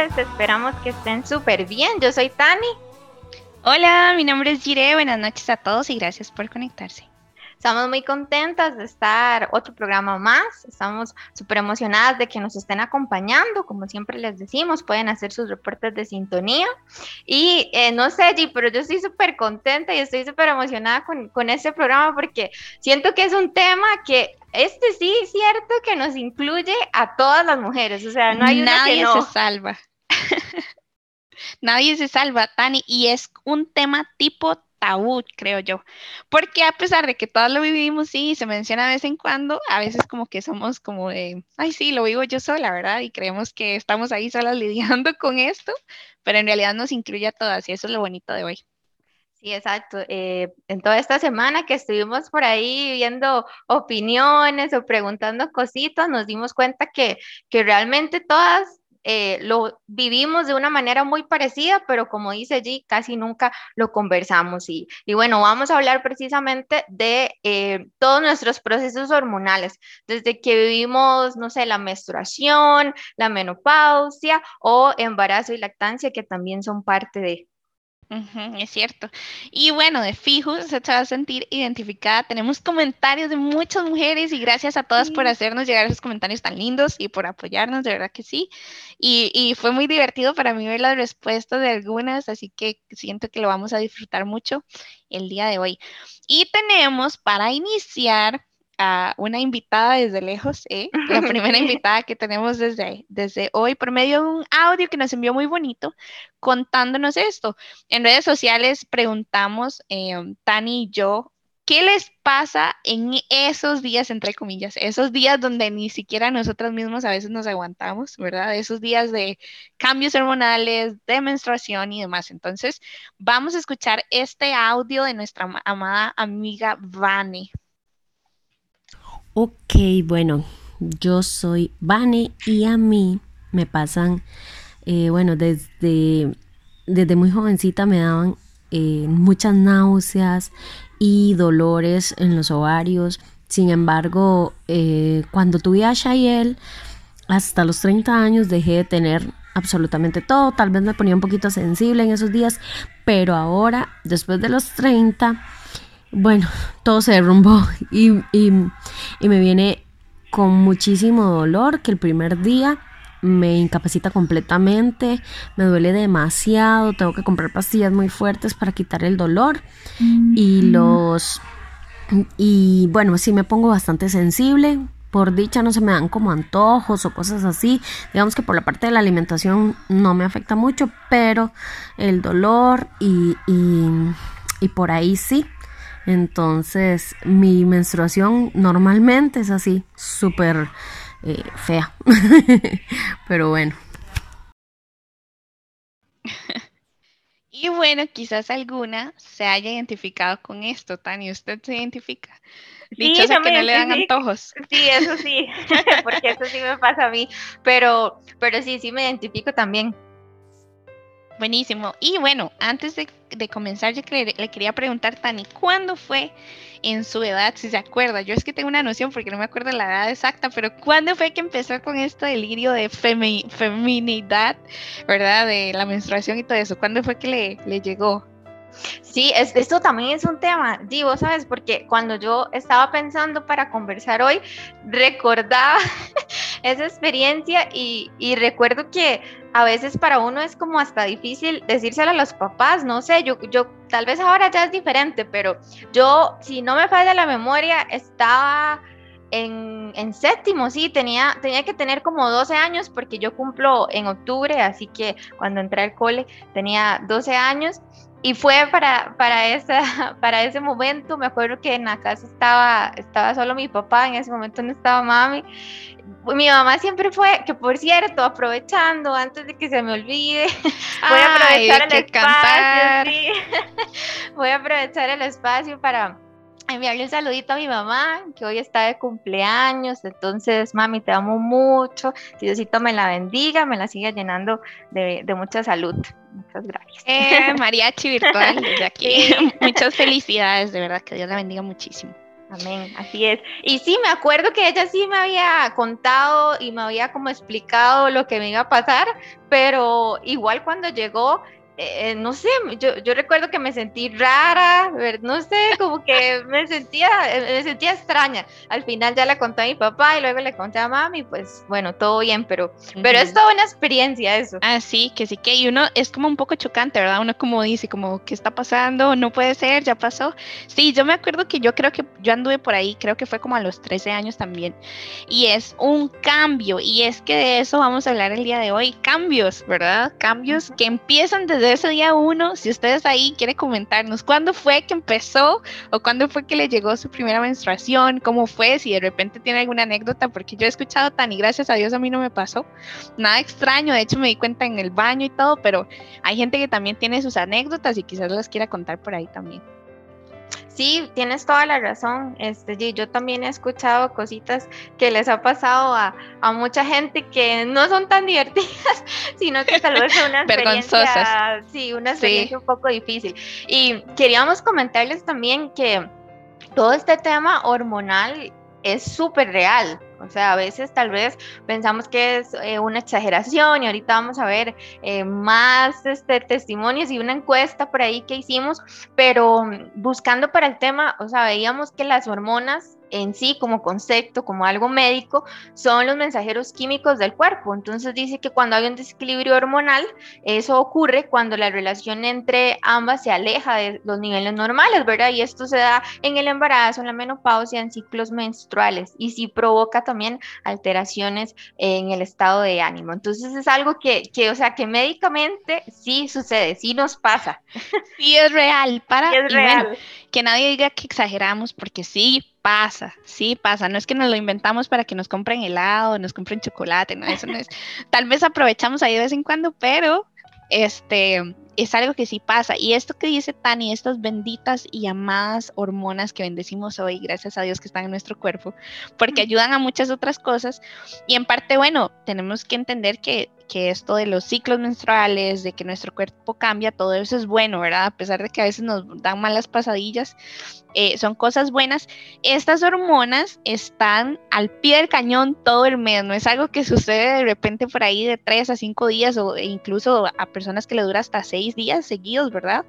Esperamos que estén súper bien. Yo soy Tani. Hola, mi nombre es Jire. Buenas noches a todos y gracias por conectarse. Estamos muy contentas de estar otro programa más. Estamos súper emocionadas de que nos estén acompañando. Como siempre les decimos, pueden hacer sus reportes de sintonía. Y eh, no sé, G, pero yo estoy súper contenta y estoy súper emocionada con, con este programa porque siento que es un tema que este sí es cierto que nos incluye a todas las mujeres. O sea, no hay una Nadie que no. se salva. Nadie se salva, Tani, y es un tema tipo tabú, creo yo. Porque a pesar de que todos lo vivimos, sí, se menciona de vez en cuando, a veces como que somos como de, ay, sí, lo vivo yo sola, ¿verdad? Y creemos que estamos ahí solas lidiando con esto, pero en realidad nos incluye a todas y eso es lo bonito de hoy. Sí, exacto. Eh, en toda esta semana que estuvimos por ahí viendo opiniones o preguntando cositas, nos dimos cuenta que, que realmente todas eh, lo vivimos de una manera muy parecida, pero como dice allí, casi nunca lo conversamos. Y, y bueno, vamos a hablar precisamente de eh, todos nuestros procesos hormonales, desde que vivimos, no sé, la menstruación, la menopausia o embarazo y lactancia, que también son parte de... Es cierto. Y bueno, de fijo se va a sentir identificada. Tenemos comentarios de muchas mujeres y gracias a todas por hacernos llegar esos comentarios tan lindos y por apoyarnos, de verdad que sí. Y, y fue muy divertido para mí ver las respuestas de algunas, así que siento que lo vamos a disfrutar mucho el día de hoy. Y tenemos para iniciar a una invitada desde lejos, ¿eh? La primera invitada que tenemos desde, desde hoy por medio de un audio que nos envió muy bonito contándonos esto. En redes sociales preguntamos, eh, Tani y yo, ¿qué les pasa en esos días, entre comillas, esos días donde ni siquiera nosotras mismos a veces nos aguantamos, ¿verdad? Esos días de cambios hormonales, de menstruación y demás. Entonces, vamos a escuchar este audio de nuestra ama- amada amiga Vane. Ok, bueno, yo soy Vane y a mí me pasan, eh, bueno, desde, desde muy jovencita me daban eh, muchas náuseas y dolores en los ovarios. Sin embargo, eh, cuando tuve a Shayel, hasta los 30 años dejé de tener absolutamente todo. Tal vez me ponía un poquito sensible en esos días, pero ahora, después de los 30, bueno, todo se derrumbó y, y, y me viene con muchísimo dolor que el primer día me incapacita completamente, me duele demasiado, tengo que comprar pastillas muy fuertes para quitar el dolor y los y bueno, sí me pongo bastante sensible. Por dicha no se me dan como antojos o cosas así. Digamos que por la parte de la alimentación no me afecta mucho, pero el dolor y, y, y por ahí sí. Entonces mi menstruación normalmente es así, súper eh, fea. pero bueno. Y bueno, quizás alguna se haya identificado con esto, Tani. ¿Usted se identifica? Sí, Dichosa yo que me no le dan antojos. Sí, eso sí, porque eso sí me pasa a mí, pero, pero sí, sí me identifico también. Buenísimo. Y bueno, antes de, comenzar, yo le, quería preguntar, Tani, ¿cuándo fue en su edad, si se acuerda? Yo es que tengo una noción porque no me acuerdo la edad exacta, pero ¿cuándo fue que empezó con este delirio de femi- feminidad, verdad? De la menstruación y todo eso. ¿Cuándo fue que le, le llegó? Sí, es, esto también es un tema, Divo, ¿sabes? Porque cuando yo estaba pensando para conversar hoy, recordaba esa experiencia y, y recuerdo que a veces para uno es como hasta difícil decírselo a los papás, no sé, yo, yo tal vez ahora ya es diferente, pero yo, si no me falla la memoria, estaba en, en séptimo, sí, tenía, tenía que tener como 12 años porque yo cumplo en octubre, así que cuando entré al cole tenía 12 años. Y fue para, para, esa, para ese momento, me acuerdo que en la casa estaba, estaba solo mi papá, en ese momento no estaba mami. Mi mamá siempre fue, que por cierto, aprovechando, antes de que se me olvide, voy a aprovechar el cantar. espacio, sí. voy a aprovechar el espacio para enviarle un saludito a mi mamá, que hoy está de cumpleaños. Entonces, mami, te amo mucho. Que Diosito me la bendiga, me la siga llenando de, de mucha salud. Muchas gracias. Eh, mariachi virtual desde aquí. Muchas felicidades, de verdad, que Dios la bendiga muchísimo. Amén, así es. Y sí, me acuerdo que ella sí me había contado y me había como explicado lo que me iba a pasar, pero igual cuando llegó, eh, no sé, yo, yo, recuerdo que me sentí rara, no sé, como que me sentía, eh, me sentía extraña. Al final ya le conté a mi papá y luego le conté a mami, pues bueno, todo bien, pero, pero es toda una experiencia eso. Ah, sí, que sí, que y uno es como un poco chocante, ¿verdad? Uno como dice, como, ¿qué está pasando? No puede ser, ya pasó. Sí, yo me acuerdo que yo creo que yo anduve por ahí, creo que fue como a los 13 años también. Y es un cambio, y es que de eso vamos a hablar el día de hoy, cambios, ¿verdad? Cambios que empiezan desde ese día uno, si ustedes ahí quieren comentarnos cuándo fue que empezó o cuándo fue que le llegó su primera menstruación, cómo fue, si de repente tiene alguna anécdota, porque yo he escuchado tan y gracias a Dios a mí no me pasó nada extraño, de hecho me di cuenta en el baño y todo, pero hay gente que también tiene sus anécdotas y quizás las quiera contar por ahí también. Sí, tienes toda la razón. Este, yo también he escuchado cositas que les ha pasado a, mucha gente que no son tan divertidas, sino que tal vez son una experiencia, sí, una experiencia un poco difícil. Y queríamos comentarles también que todo este tema hormonal es súper real. O sea, a veces tal vez pensamos que es eh, una exageración y ahorita vamos a ver eh, más este, testimonios y una encuesta por ahí que hicimos, pero mm, buscando para el tema, o sea, veíamos que las hormonas en sí como concepto, como algo médico, son los mensajeros químicos del cuerpo. Entonces dice que cuando hay un desequilibrio hormonal, eso ocurre cuando la relación entre ambas se aleja de los niveles normales, ¿verdad? Y esto se da en el embarazo, en la menopausia, en ciclos menstruales y sí provoca también alteraciones en el estado de ánimo. Entonces es algo que, que o sea, que médicamente sí sucede, sí nos pasa. Sí es real, para es real. Que nadie diga que exageramos porque sí pasa, sí pasa. No es que nos lo inventamos para que nos compren helado, nos compren chocolate, no, eso no es. Tal vez aprovechamos ahí de vez en cuando, pero este es algo que sí pasa. Y esto que dice Tani, estas benditas y amadas hormonas que bendecimos hoy, gracias a Dios que están en nuestro cuerpo, porque ayudan a muchas otras cosas. Y en parte, bueno, tenemos que entender que que esto de los ciclos menstruales, de que nuestro cuerpo cambia, todo eso es bueno, ¿verdad? A pesar de que a veces nos dan malas pasadillas, eh, son cosas buenas. Estas hormonas están al pie del cañón todo el mes, no es algo que sucede de repente por ahí de tres a cinco días o incluso a personas que le dura hasta seis días seguidos, ¿verdad?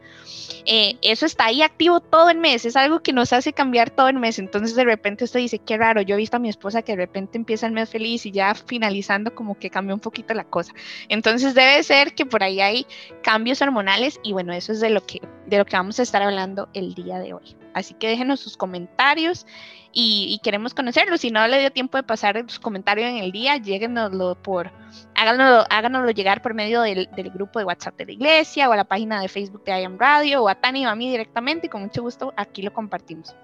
Eh, eso está ahí activo todo el mes, es algo que nos hace cambiar todo el mes. Entonces de repente usted dice, qué raro, yo he visto a mi esposa que de repente empieza el mes feliz y ya finalizando como que cambia un poquito la cosa. Entonces debe ser que por ahí hay cambios hormonales y bueno, eso es de lo que, de lo que vamos a estar hablando el día de hoy. Así que déjenos sus comentarios y, queremos conocerlos. Si no le dio tiempo de pasar sus comentarios en el día, lléguenoslo por, háganoslo, háganoslo llegar por medio del, grupo de WhatsApp de la iglesia o a la página de Facebook de I Am Radio o a Tani o a mí directamente y con mucho gusto aquí lo compartimos.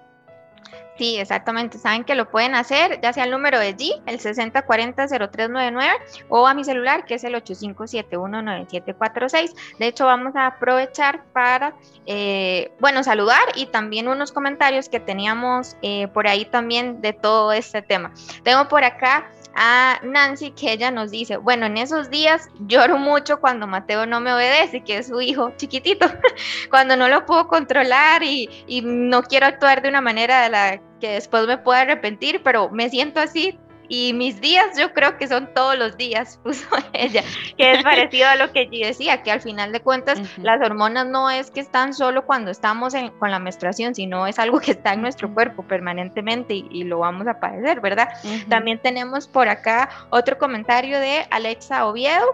Sí, exactamente. Saben que lo pueden hacer, ya sea el número de G, el 6040-0399, o a mi celular, que es el 85719746. De hecho, vamos a aprovechar para, eh, bueno, saludar y también unos comentarios que teníamos eh, por ahí también de todo este tema. Tengo por acá a Nancy que ella nos dice, bueno, en esos días lloro mucho cuando Mateo no me obedece, que es su hijo chiquitito, cuando no lo puedo controlar y, no quiero actuar de una manera de la que después me pueda arrepentir, pero me siento así y mis días yo creo que son todos los días, puso ella, que es parecido a lo que yo decía, que al final de cuentas las hormonas no es que están solo cuando estamos con la menstruación, sino es algo que está en nuestro cuerpo permanentemente y, lo vamos a padecer, ¿verdad? También tenemos por acá otro comentario de Alexa Oviedo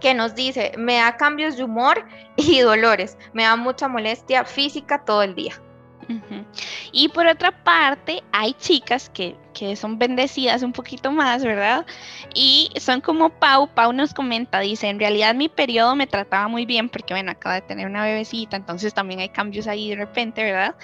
que nos dice, me da cambios de humor y dolores, me da mucha molestia física todo el día. Y por otra parte, hay chicas que, son bendecidas un poquito más, ¿verdad? Y son como Pau. Pau nos comenta, dice, en realidad mi periodo me trataba muy bien porque, bueno, acaba de tener una bebecita, entonces también hay cambios ahí de repente, ¿verdad?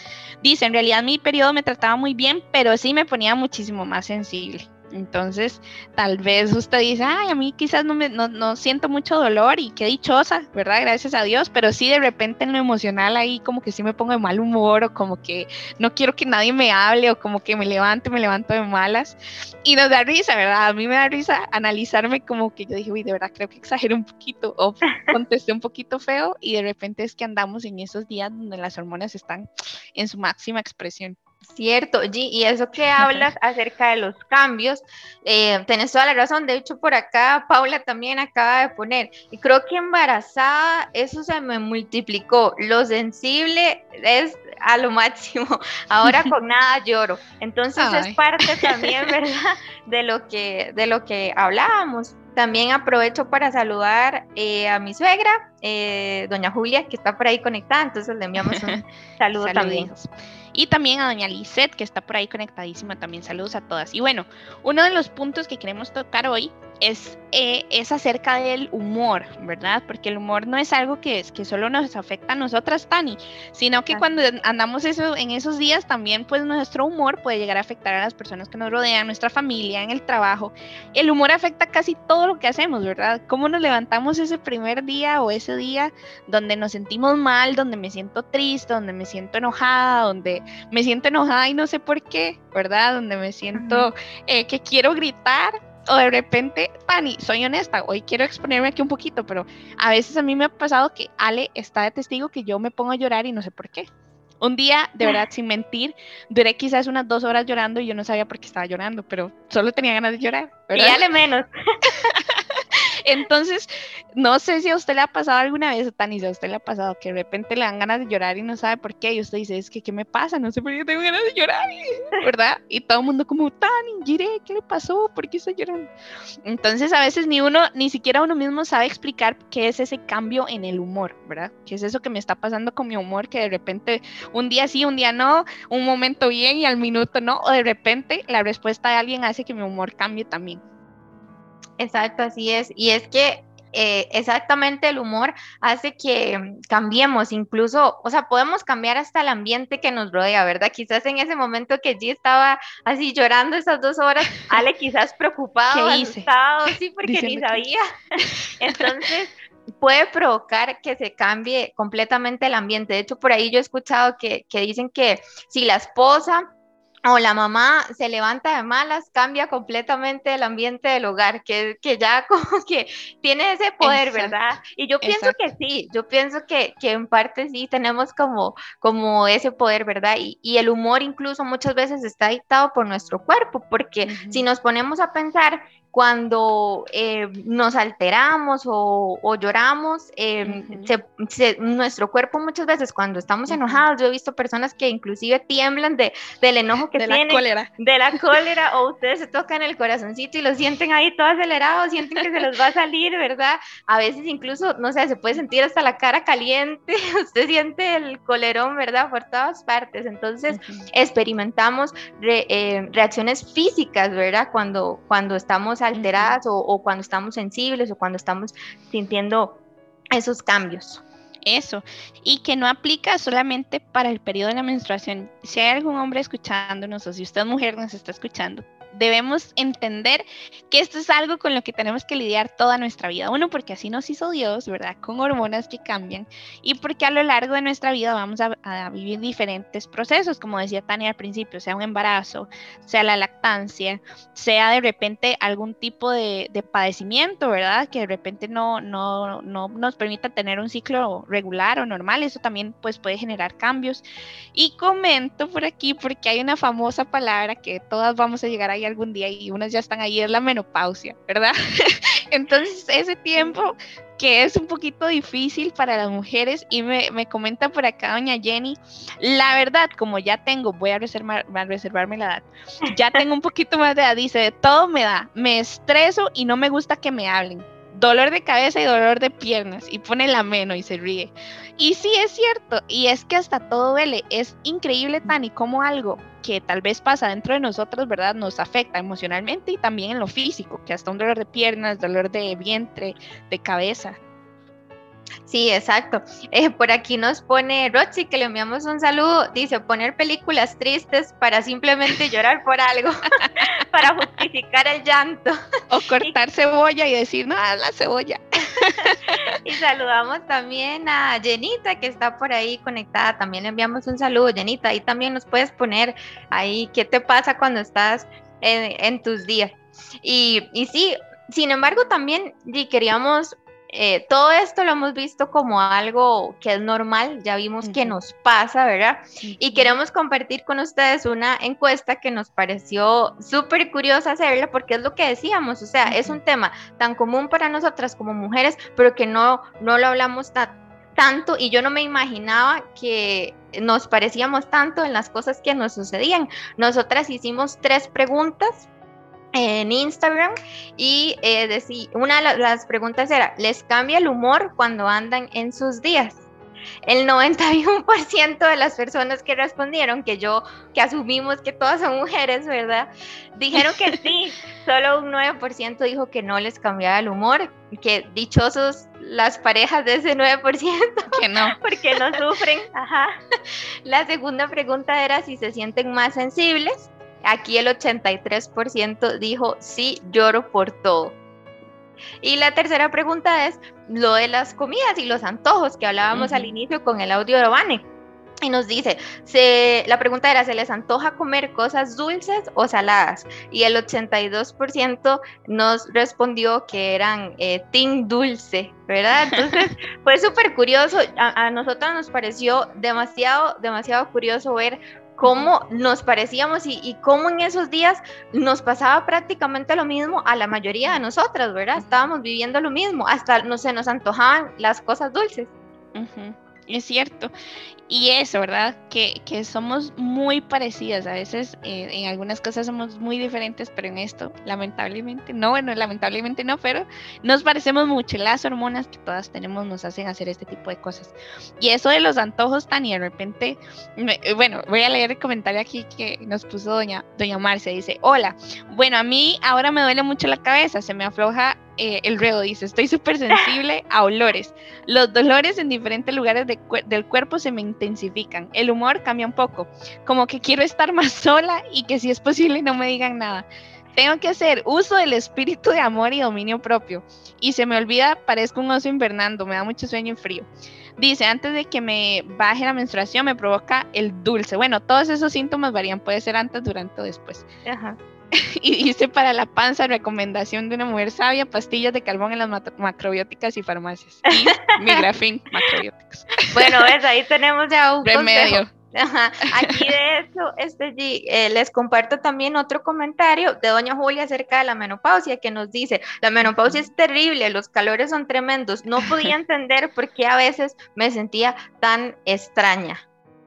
Dice, en realidad mi periodo me trataba muy bien, pero sí me ponía muchísimo más sensible. Entonces, tal vez usted dice, ay, a mí quizás no, me, no, siento mucho dolor y qué dichosa, ¿verdad? Gracias a Dios, pero sí de repente en lo emocional ahí como que sí me pongo de mal humor o como que no quiero que nadie me hable o como que me levante, me levanto de malas y nos da risa, ¿verdad? A mí me da risa analizarme como que yo dije, uy, de verdad creo que exageré un poquito o contesté un poquito feo y de repente es que andamos en esos días donde las hormonas están en su máxima expresión. Cierto, y eso que hablas acerca de los cambios, eh, tenés toda la razón. De hecho, por acá Paula también acaba de poner, y creo que embarazada eso se me multiplicó. Lo sensible es a lo máximo. Ahora con nada lloro. Entonces es parte también, ¿verdad? De lo que, de lo que hablábamos. También aprovecho para saludar eh, a mi suegra, eh, doña Julia, que está por ahí conectada, entonces le enviamos un saludo también. Y también a doña Lisette, que está por ahí conectadísima, también saludos a todas. Y bueno, uno de los puntos que queremos tocar hoy es, eh, es acerca del humor, ¿verdad? Porque el humor no es algo que, que solo nos afecta a nosotras, Tani, sino que cuando andamos eso, en esos días también, pues nuestro humor puede llegar a afectar a las personas que nos rodean, nuestra familia, en el trabajo. El humor afecta casi todo lo que hacemos, ¿verdad? Cómo nos levantamos ese primer día o ese día donde nos sentimos mal, donde me siento triste, donde me siento enojada, donde me siento enojada y no sé por qué, ¿verdad? Donde me siento eh, que quiero gritar o de repente, Pani, soy honesta, hoy quiero exponerme aquí un poquito, pero a veces a mí me ha pasado que Ale está de testigo que yo me pongo a llorar y no sé por qué. Un día, de verdad, sin mentir, duré quizás unas dos horas llorando y yo no sabía por qué estaba llorando, pero solo tenía ganas de llorar. ¿verdad? Y Ale menos. Entonces, no sé si a usted le ha pasado alguna vez, Tani, si a usted le ha pasado que de repente le dan ganas de llorar y no sabe por qué, y usted dice, es que, ¿qué me pasa? No sé por qué tengo ganas de llorar, ¿verdad? Y todo el mundo como, Tani, Gire, ¿qué le pasó? ¿Por qué está llorando? Entonces, a veces ni uno, ni siquiera uno mismo sabe explicar qué es ese cambio en el humor, ¿verdad? ¿Qué es eso que me está pasando con mi humor? Que de repente un día sí, un día no, un momento bien y al minuto no, o de repente la respuesta de alguien hace que mi humor cambie también. Exacto, así es. Y es que eh, exactamente el humor hace que cambiemos, incluso, o sea, podemos cambiar hasta el ambiente que nos rodea, ¿verdad? Quizás en ese momento que G estaba así llorando esas dos horas, Ale quizás preocupado, asustado, sí, porque ni sabía. Entonces, puede provocar que se cambie completamente el ambiente. De hecho, por ahí yo he escuchado que, que dicen que si la esposa o la mamá se levanta de malas, cambia completamente el ambiente del hogar, que, que ya como que tiene ese poder, ¿verdad? Y yo pienso que sí, yo pienso que, que, en parte sí tenemos como, como ese poder, ¿verdad? Y, y, el humor incluso muchas veces está dictado por nuestro cuerpo, porque si nos ponemos a pensar cuando eh, nos alteramos o, lloramos, eh, nuestro cuerpo muchas veces cuando estamos enojados, yo he visto personas que inclusive tiemblan de, del enojo que de tienen, la cólera. de la cólera, o ustedes se tocan el corazoncito y lo sienten ahí todo acelerado, sienten que se los va a salir, ¿verdad? A veces incluso, no sé, se puede sentir hasta la cara caliente, usted siente el colerón, ¿verdad? Por todas partes, entonces experimentamos eh, reacciones físicas, ¿verdad? Cuando, cuando estamos alteradas o, cuando estamos sensibles o cuando estamos sintiendo esos cambios. Eso, y que no aplica solamente para el periodo de la menstruación. Si hay algún hombre escuchándonos o si usted mujer nos está escuchando, debemos entender que esto es algo con lo que tenemos que lidiar toda nuestra vida. Uno, porque así nos hizo Dios, ¿verdad? Con hormonas que cambian. Y porque a lo largo de nuestra vida vamos a, vivir diferentes procesos, como decía Tania al principio, sea un embarazo, sea la lactancia, sea de repente algún tipo de, padecimiento, ¿verdad? Que de repente no, no, no nos permita tener un ciclo regular o normal. Eso también pues puede generar cambios. Y comento por aquí porque hay una famosa palabra que todas vamos a llegar a algún día y unas ya están ahí, es la menopausia, ¿verdad? Entonces, ese tiempo que es un poquito difícil para las mujeres y me, me, comenta por acá doña Jenny, la verdad, como ya tengo, voy a, reservar, a reservarme la edad, ya tengo un poquito más de edad, dice, de todo me da, me estreso y no me gusta que me hablen dolor de cabeza y dolor de piernas y pone la mano y se ríe. Y sí es cierto, y es que hasta todo duele. Es increíble, Tani, como algo que tal vez pasa dentro de nosotros, ¿verdad? Nos afecta emocionalmente y también en lo físico, que hasta un dolor de piernas, dolor de vientre, de cabeza. Sí, exacto. Eh, por aquí nos pone Roxy que le enviamos un saludo. Dice poner películas tristes para simplemente llorar por algo, para justificar el llanto. O cortar cebolla y decir, no, la cebolla. y saludamos también a Jenita que está por ahí conectada. También le enviamos un saludo, Jenita. Ahí también nos puedes poner ahí qué te pasa cuando estás en, tus días. Y, y sí, sin embargo, también queríamos eh, todo esto lo hemos visto como algo que es normal, ya vimos que nos pasa, ¿verdad? Y queremos compartir con ustedes una encuesta que nos pareció súper curiosa hacerla porque es lo que decíamos, o sea, es un tema tan común para nosotras como mujeres, pero que no, no lo hablamos tanto y yo no me imaginaba que nos parecíamos tanto en las cosas que nos sucedían. Nosotras hicimos tres preguntas en Instagram y eh, una de las preguntas era, ¿les cambia el humor cuando andan en sus días? El 91% de las personas que respondieron, que yo, que asumimos que todas son mujeres, ¿verdad? Dijeron que sí, solo un 9% dijo que no les cambiaba el humor, que dichosos las parejas de ese 9%, que no, porque no sufren. Ajá. La segunda pregunta era si se sienten más sensibles Aquí el 83% dijo sí, lloro por todo. Y la tercera pregunta es lo de las comidas y los antojos que hablábamos al inicio con el audio de Vane. Y nos dice, se, la pregunta era, ¿se les antoja comer cosas dulces o saladas? Y el 82% nos respondió que eran eh, team dulce, ¿verdad? Entonces fue súper curioso, a, a nosotros nos pareció demasiado, demasiado curioso ver cómo nos parecíamos y, cómo en esos días nos pasaba prácticamente lo mismo a la mayoría de nosotras, ¿verdad? Estábamos viviendo lo mismo, hasta no se nos antojaban las cosas dulces. Es cierto. Y eso, ¿verdad? Que, que somos muy parecidas. A veces eh, en algunas cosas somos muy diferentes, pero en esto, lamentablemente, no, bueno, lamentablemente no, pero nos parecemos mucho. Las hormonas que todas tenemos nos hacen hacer este tipo de cosas. Y eso de los antojos, Tania, de repente, eh, bueno, voy a leer el comentario aquí que nos puso doña, doña Marcia. Dice, hola, bueno, a mí ahora me duele mucho la cabeza, se me afloja eh, el reo dice, estoy súper sensible a olores. Los dolores en diferentes lugares del cuerpo se me intensifican. El humor cambia un poco. Como que quiero estar más sola y que si es posible no me digan nada. Tengo que hacer uso del espíritu de amor y dominio propio. Y se me olvida, parezco un oso invernando, me da mucho sueño y frío. Dice, antes de que me baje la menstruación me provoca el dulce. Bueno, todos esos síntomas varían, puede ser antes, durante o después. Ajá. y dice para la panza, recomendación de una mujer sabia, pastillas de carbón en las macrobióticas y farmacias. Y migrafín, macrobióticos. Bueno, ves, ahí tenemos ya un remedio. Aquí de eso, este, eh, les comparto también otro comentario de doña Julia acerca de la menopausia que nos dice, la menopausia es terrible, los calores son tremendos, no podía entender por qué a veces me sentía tan extraña.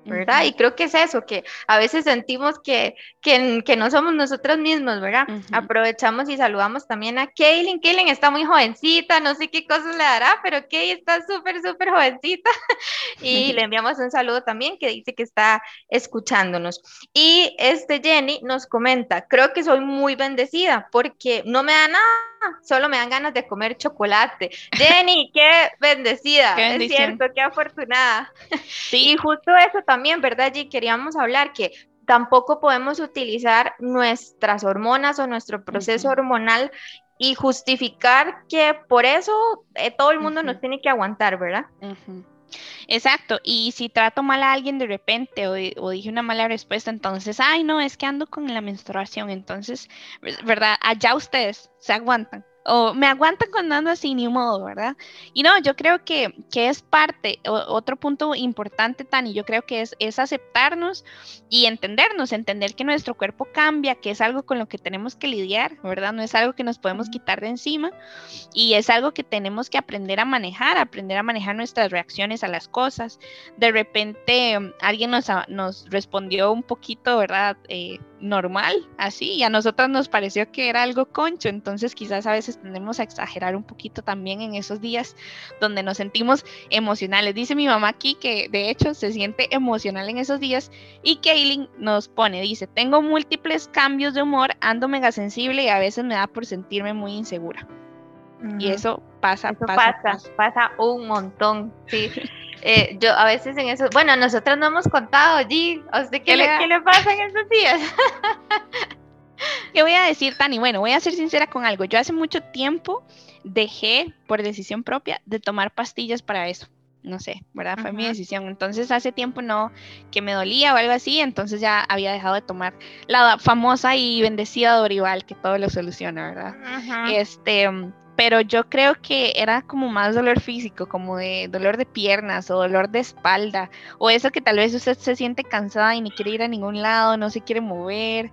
¿verdad? Y creo que es eso, que a veces sentimos que, que, que no somos nosotros mismos, ¿verdad? Aprovechamos y saludamos también a Kaylin. Kaylin está muy jovencita, no sé qué cosas le dará, pero Kay está súper, súper jovencita. y le enviamos un saludo también que dice que está escuchándonos. Y este Jenny nos comenta, creo que soy muy bendecida porque no me da nada, solo me dan ganas de comer chocolate. Jenny, qué bendecida, es cierto, qué afortunada. Sí. Y justo eso también ¿verdad? Y queríamos hablar que tampoco podemos utilizar nuestras hormonas o nuestro proceso hormonal y justificar que por eso eh, todo el mundo nos tiene que aguantar, ¿verdad? Exacto, y si trato mal a alguien de repente o, o, dije una mala respuesta, entonces, ay, no, es que ando con la menstruación, entonces, ¿verdad? Allá ustedes se aguantan o me aguantan cuando ando así, ni modo, ¿verdad? Y no, yo creo que, que es parte, otro punto importante, Tani, yo creo que es, es aceptarnos y entendernos, entender que nuestro cuerpo cambia, que es algo con lo que tenemos que lidiar, ¿verdad? No es algo que nos podemos quitar de encima y es algo que tenemos que aprender a manejar, aprender a manejar nuestras reacciones a las cosas. De repente alguien nos, nos respondió un poquito, ¿verdad? Eh, normal, así, y a nosotras nos pareció que era algo concho, entonces quizás a veces tendemos a exagerar un poquito también en esos días donde nos sentimos emocionales. Dice mi mamá aquí que de hecho se siente emocional en esos días y Kaylin nos pone, dice, tengo múltiples cambios de humor, ando mega sensible y a veces me da por sentirme muy insegura. Y eso pasa, pasa, pasa, pasa, un montón, sí. Eh, yo a veces en eso, bueno, nosotros no hemos contado, G, ¿a usted qué, le, ¿qué le pasa en esos días? ¿Qué voy a decir, Tani? Bueno, voy a ser sincera con algo. Yo hace mucho tiempo dejé, por decisión propia, de tomar pastillas para eso. No sé, ¿verdad? Fue mi decisión. Entonces hace tiempo no, que me dolía o algo así, entonces ya había dejado de tomar la famosa y bendecida Dorival, que todo lo soluciona, ¿verdad? Este, pero yo creo que era como más dolor físico, como de dolor de piernas o dolor de espalda, o eso que tal vez usted se siente cansada y ni quiere ir a ningún lado, no se quiere mover.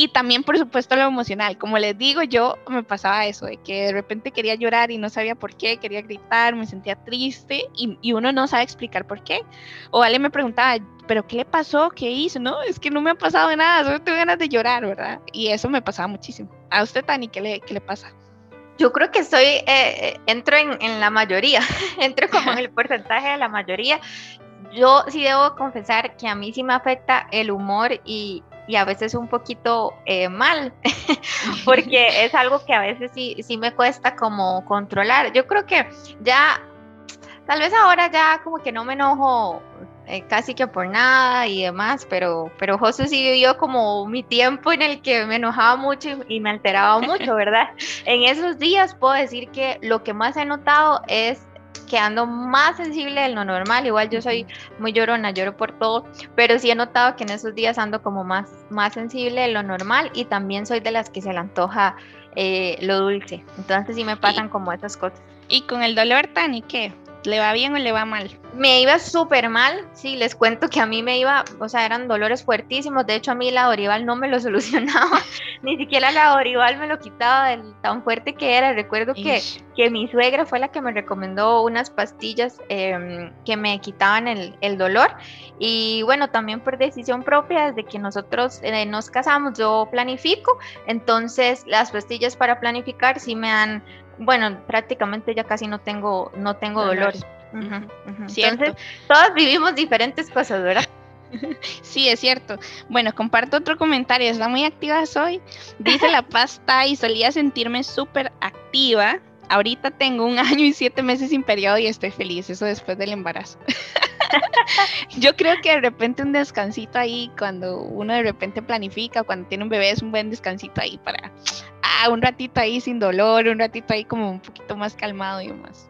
Y también, por supuesto, lo emocional. Como les digo, yo me pasaba eso, de que de repente quería llorar y no sabía por qué, quería gritar, me sentía triste y, y uno no sabe explicar por qué. O alguien me preguntaba, ¿pero qué le pasó? ¿Qué hizo? No, es que no me ha pasado nada, solo tengo ganas de llorar, ¿verdad? Y eso me pasaba muchísimo. ¿A usted, Tani, qué le, qué le pasa? Yo creo que soy, eh, eh, entro en, en, la mayoría, entro como en el porcentaje de la mayoría. Yo sí debo confesar que a mí sí me afecta el humor y, y a veces un poquito eh, mal, porque es algo que a veces sí, sí me cuesta como controlar. Yo creo que ya, tal vez ahora ya como que no me enojo eh, casi que por nada y demás, pero, pero José sí vivió como mi tiempo en el que me enojaba mucho y, me alteraba mucho, ¿verdad? En esos días puedo decir que lo que más he notado es que ando más sensible de lo normal, igual yo soy muy llorona, lloro por todo, pero sí he notado que en esos días ando como más, más sensible de lo normal y también soy de las que se le antoja eh, lo dulce, entonces sí me pasan como esas cosas. ¿Y con el dolor, Tani, qué? ¿Le va bien o le va mal? Me iba súper mal, sí, les cuento que a mí me iba, o sea, eran dolores fuertísimos, de hecho a mí la Dorival no me lo solucionaba, ni siquiera la Dorival me lo quitaba del tan fuerte que era. Recuerdo que, que, mi suegra fue la que me recomendó unas pastillas em, que me quitaban el, el, dolor y bueno, también por decisión propia, desde que nosotros eh, nos casamos, yo planifico, entonces las pastillas para planificar sí me han bueno, prácticamente ya casi no tengo, no tengo dolor. Entonces, todos vivimos diferentes cosas, ¿verdad? Sí, es cierto. Bueno, comparto otro comentario. Está muy activa hoy. Dice la pasta y solía sentirme súper activa. Ahorita tengo un año y siete meses sin periodo y estoy feliz. Eso después del embarazo. Yo creo que de repente un descansito ahí, cuando uno de repente planifica, cuando tiene un bebé, es un buen descansito ahí para ah, un ratito ahí sin dolor, un ratito ahí como un poquito más calmado y más.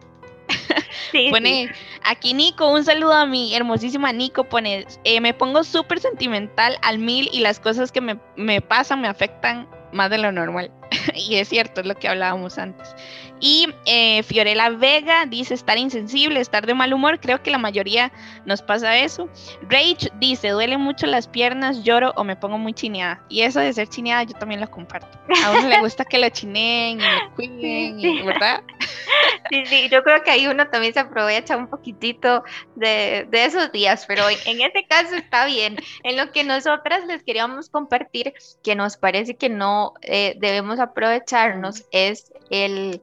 Sí, pone aquí Nico, un saludo a mi hermosísima Nico, pone, eh, me pongo súper sentimental al mil y las cosas que me, me pasan me afectan más de lo normal. y es cierto, es lo que hablábamos antes. Y eh, Fiorella Vega dice estar insensible, estar de mal humor. Creo que la mayoría nos pasa eso. Rage dice, duele mucho las piernas, lloro o me pongo muy chineada. Y eso de ser chineada yo también lo comparto. A uno le gusta que lo chineen y lo cuiden, ¿verdad? Sí, sí, yo creo que ahí uno también se aprovecha un poquitito de, de esos días, pero en, en, este caso está bien. En lo que nosotras les queríamos compartir, que nos parece que no eh, debemos aprovecharnos, es el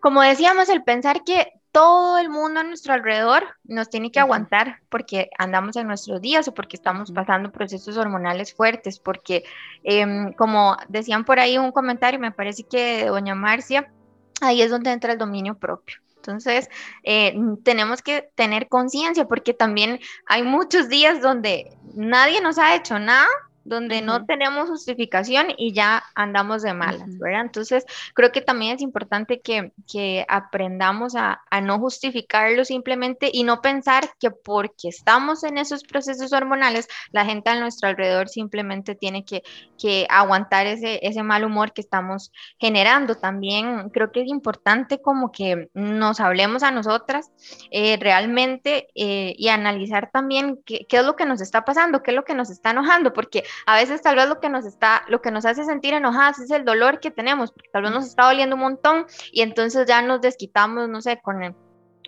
como decíamos, el pensar que todo el mundo a nuestro alrededor nos tiene que aguantar porque andamos en nuestros días o porque estamos pasando procesos hormonales fuertes, porque em, como decían por ahí un comentario, me parece que doña Marcia, ahí es donde entra el dominio propio. Entonces, eh, tenemos que tener conciencia porque también hay muchos días donde nadie nos ha hecho nada donde no tenemos justificación y ya andamos de malas, ¿verdad? Entonces, creo que también es importante que, que aprendamos a, a, no justificarlo simplemente y no pensar que porque estamos en esos procesos hormonales, la gente a nuestro alrededor simplemente tiene que, que aguantar ese, ese mal humor que estamos generando. También creo que es importante como que nos hablemos a nosotras eh, realmente eh, y analizar también qué, qué es lo que nos está pasando, qué es lo que nos está enojando, porque a veces tal vez lo que nos está, lo que nos hace sentir enojadas es el dolor que tenemos, porque tal vez nos está doliendo un montón y entonces ya nos desquitamos, no sé, con el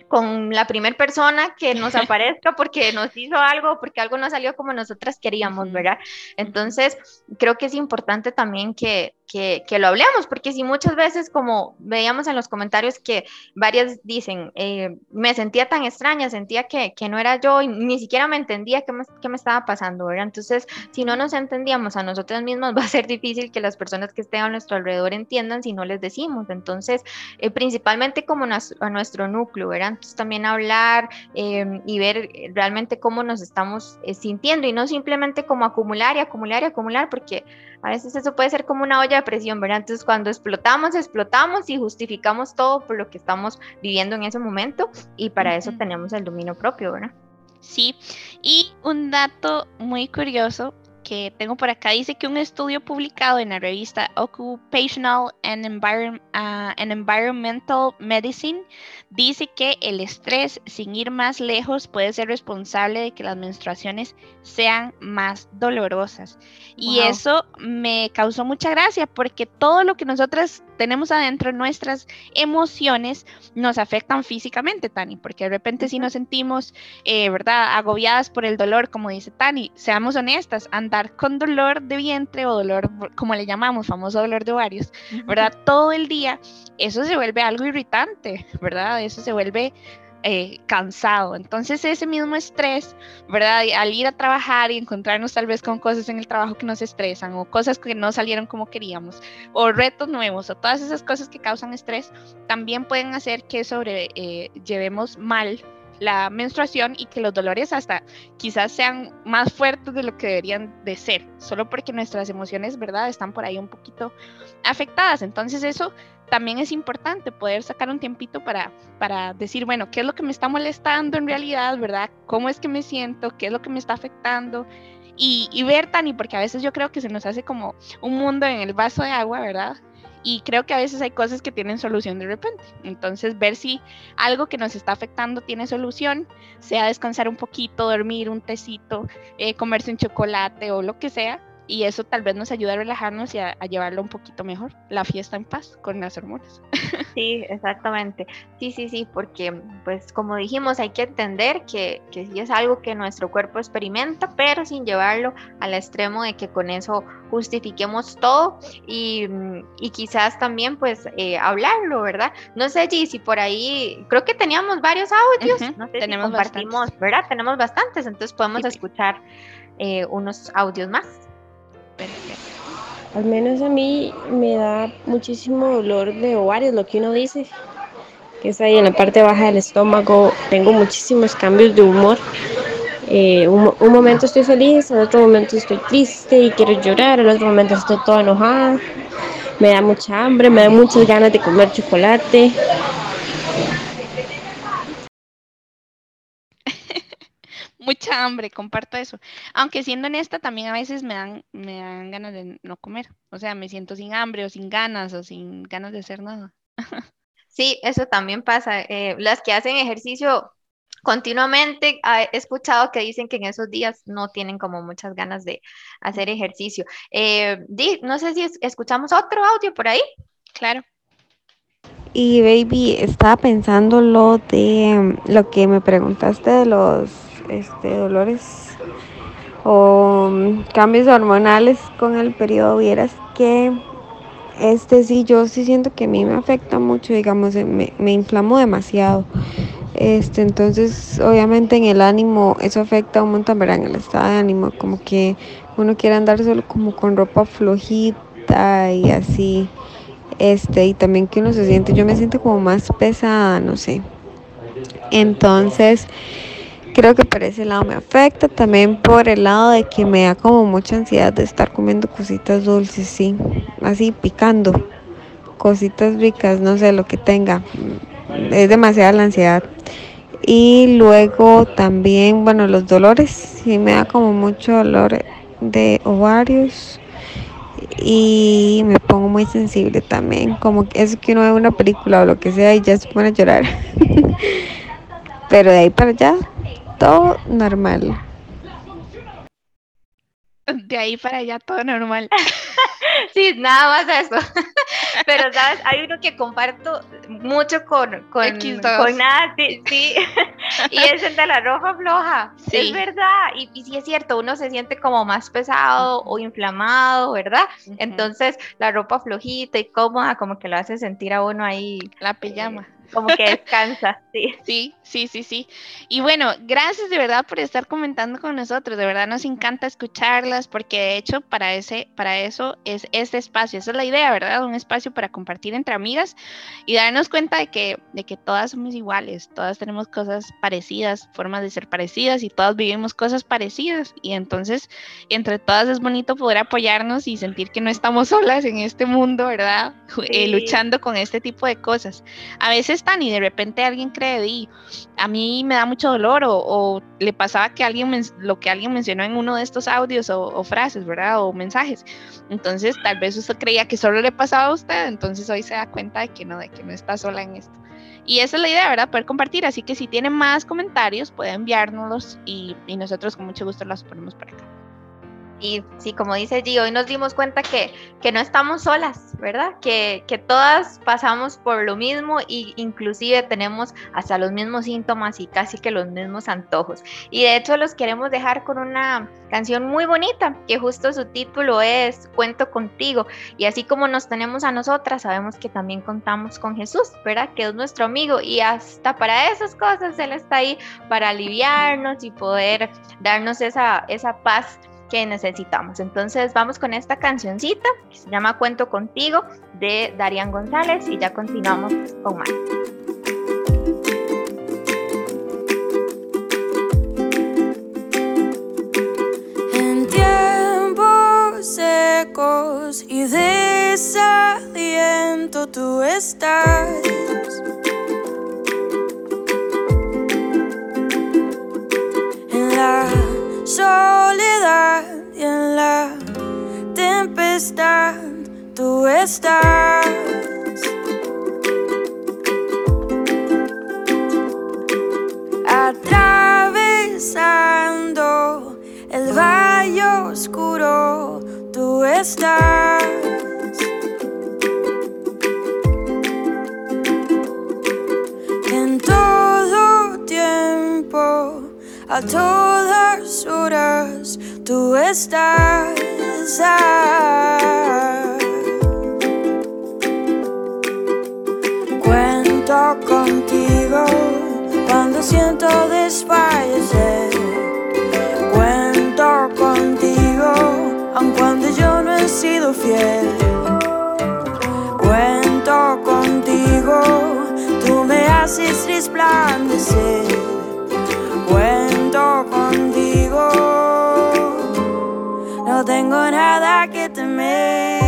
con la primera persona que nos aparezca porque nos hizo algo, porque algo no salió como nosotras queríamos, ¿verdad? Entonces, creo que es importante también que, que, lo hablemos, porque si muchas veces, como veíamos en los comentarios que varias dicen, eh, me sentía tan extraña, sentía que, que, no era yo y ni siquiera me entendía qué me, qué me estaba pasando, ¿verdad? Entonces, si no nos entendíamos a nosotras mismas, va a ser difícil que las personas que estén a nuestro alrededor entiendan si no les decimos. Entonces, eh, principalmente como a nuestro núcleo, ¿verdad? Entonces, también hablar eh, y ver realmente cómo nos estamos sintiendo y no simplemente como acumular y acumular y acumular, porque a veces eso puede ser como una olla de presión, ¿verdad? Entonces cuando explotamos, explotamos y justificamos todo por lo que estamos viviendo en ese momento y para eso tenemos el dominio propio, ¿verdad? Sí, y un dato muy curioso que tengo por acá dice que un estudio publicado en la revista Occupational and, ah, Environmental Medicine dice que el estrés, sin ir más lejos, puede ser responsable de que las menstruaciones sean más dolorosas. Y eso me causó mucha gracia porque todo lo que nosotras tenemos adentro, nuestras emociones, nos afectan físicamente, Tani, porque de repente si nos sentimos, eh, ¿verdad?, agobiadas por el dolor, como dice Tani, seamos honestas, andar con dolor de vientre o dolor, como le llamamos, famoso dolor de ovarios, ¿verdad? Todo el día, eso se vuelve algo irritante, ¿verdad? Eso se vuelve eh, cansado. Entonces ese mismo estrés, ¿verdad? Al ir a trabajar y encontrarnos tal vez con cosas en el trabajo que nos estresan o cosas que no salieron como queríamos o retos nuevos o todas esas cosas que causan estrés, también pueden hacer que sobre eh, mal la menstruación y que los dolores hasta quizás sean más fuertes de lo que deberían de ser, solo porque nuestras emociones, ¿verdad? Están por ahí un poquito afectadas. Entonces eso también es importante poder sacar un tiempito para, para decir, bueno, ¿qué es lo que me está molestando en realidad, verdad? ¿Cómo es que me siento? ¿Qué es lo que me está afectando? Y, y ver, Tani, porque a veces yo creo que se nos hace como un mundo en el vaso de agua, ¿verdad? Y creo que a veces hay cosas que tienen solución de repente. Entonces, ver si algo que nos está afectando tiene solución, sea descansar un poquito, dormir, un tecito, eh, comerse un chocolate o lo que sea, y eso tal vez nos ayuda a relajarnos y a, llevarlo un poquito mejor, la fiesta en paz con las hormonas. Sí, exactamente. Sí, sí, sí, porque pues como dijimos, hay que entender que, que sí es algo que nuestro cuerpo experimenta, pero sin llevarlo al extremo de que con eso justifiquemos todo y, y quizás también pues eh, hablarlo, ¿verdad? No sé, G, si por ahí, creo que teníamos varios audios, no sé tenemos si compartimos, ¿verdad? Tenemos bastantes, entonces podemos escuchar eh, unos audios más. Al menos a mí me da muchísimo dolor de ovarios, lo que uno dice, que es ahí en la parte baja del estómago. Tengo muchísimos cambios de humor. Eh, un, momento estoy feliz, en otro momento estoy triste y quiero llorar, en otro momento estoy toda enojada. Me da mucha hambre, me da muchas ganas de comer chocolate. Mucha hambre, comparto eso. Aunque siendo honesta, también a veces me dan, me dan ganas de no comer. O sea, me siento sin hambre o sin ganas o sin ganas de hacer nada. Sí, eso también pasa. Eh, las que hacen ejercicio continuamente, he escuchado que dicen que en esos días no tienen como muchas ganas de hacer ejercicio. Eh, no sé si escuchamos otro audio por ahí. Claro. Y baby, estaba pensando lo de lo que me preguntaste de los este, dolores o mm, cambios hormonales con el periodo, vieras que este sí, yo sí siento que a mí me afecta mucho, digamos, eh, me, me inflamo demasiado. Este, entonces, obviamente en el ánimo, eso afecta un montón, ¿verdad? En el estado de ánimo, como que uno quiere andar solo como con ropa flojita y así. Este, y también que uno se siente, yo me siento como más pesada, no sé. Entonces, creo que por ese lado me afecta, también por el lado de que me da como mucha ansiedad de estar comiendo cositas dulces, sí, así picando, cositas ricas, no sé lo que tenga, es demasiada la ansiedad. Y luego también, bueno, los dolores, sí me da como mucho dolor de ovarios y me pongo muy sensible también, como que es que uno ve una película o lo que sea y ya se pone a llorar. Pero de ahí para allá, todo normal. De ahí para allá todo normal. sí, nada más eso. Pero, ¿sabes? Hay uno que comparto mucho con, con, con nada, sí, y es el de la roja floja. Sí. Es verdad. Y, y sí es cierto, uno se siente como más pesado o inflamado, ¿verdad? Entonces, la ropa flojita y cómoda, como que lo hace sentir a uno ahí. La pijama como que descansa, sí. Sí, sí, sí, sí. Y bueno, gracias de verdad por estar comentando con nosotros. De verdad nos encanta escucharlas porque de hecho para ese, para eso es este espacio. Esa es la idea, ¿verdad? Un espacio para compartir entre amigas y darnos cuenta de que, de que todas somos iguales, todas tenemos cosas parecidas, formas de ser parecidas y todas vivimos cosas parecidas. Y entonces, entre todas es bonito poder apoyarnos y sentir que no estamos solas en este mundo, ¿verdad? Eh, luchando con este tipo de cosas. A veces están y de repente alguien cree, y a mí me da mucho dolor o, le pasaba que alguien, lo que alguien mencionó en uno de estos audios o, frases, ¿verdad? O mensajes. Entonces, tal vez usted creía que solo le pasaba a usted, entonces hoy se da cuenta de que no, de que no está sola en esto. Y esa es la idea, ¿verdad? Poder compartir. Así que si tienen más comentarios, pueden enviárnoslos y, y nosotros con mucho gusto los ponemos por acá. Y sí, como dice G, hoy nos dimos cuenta que, que no estamos solas, ¿verdad? Que, que todas pasamos por lo mismo e inclusive tenemos hasta los mismos síntomas y casi que los mismos antojos. Y de hecho los queremos dejar con una canción muy bonita, que justo su título es Cuento contigo. Y así como nos tenemos a nosotras, sabemos que también contamos con Jesús, ¿verdad? Que es nuestro amigo y hasta para esas cosas Él está ahí para aliviarnos y poder darnos esa, esa paz que necesitamos. Entonces vamos con esta cancioncita que se llama Cuento contigo de Darian González y ya continuamos con más. En tiempos secos y desaliento tú estás. En soledad y en la tempestad tú estás. Atravesando el valle oscuro, tú estás. En todo tiempo, a todas horas, tú estás. Cuento contigo cuando siento desfallecer. Cuento contigo aun cuando yo no he sido fiel. Cuento contigo, tú me haces resplandecer. Cuento contigo, no tengo nada que temer.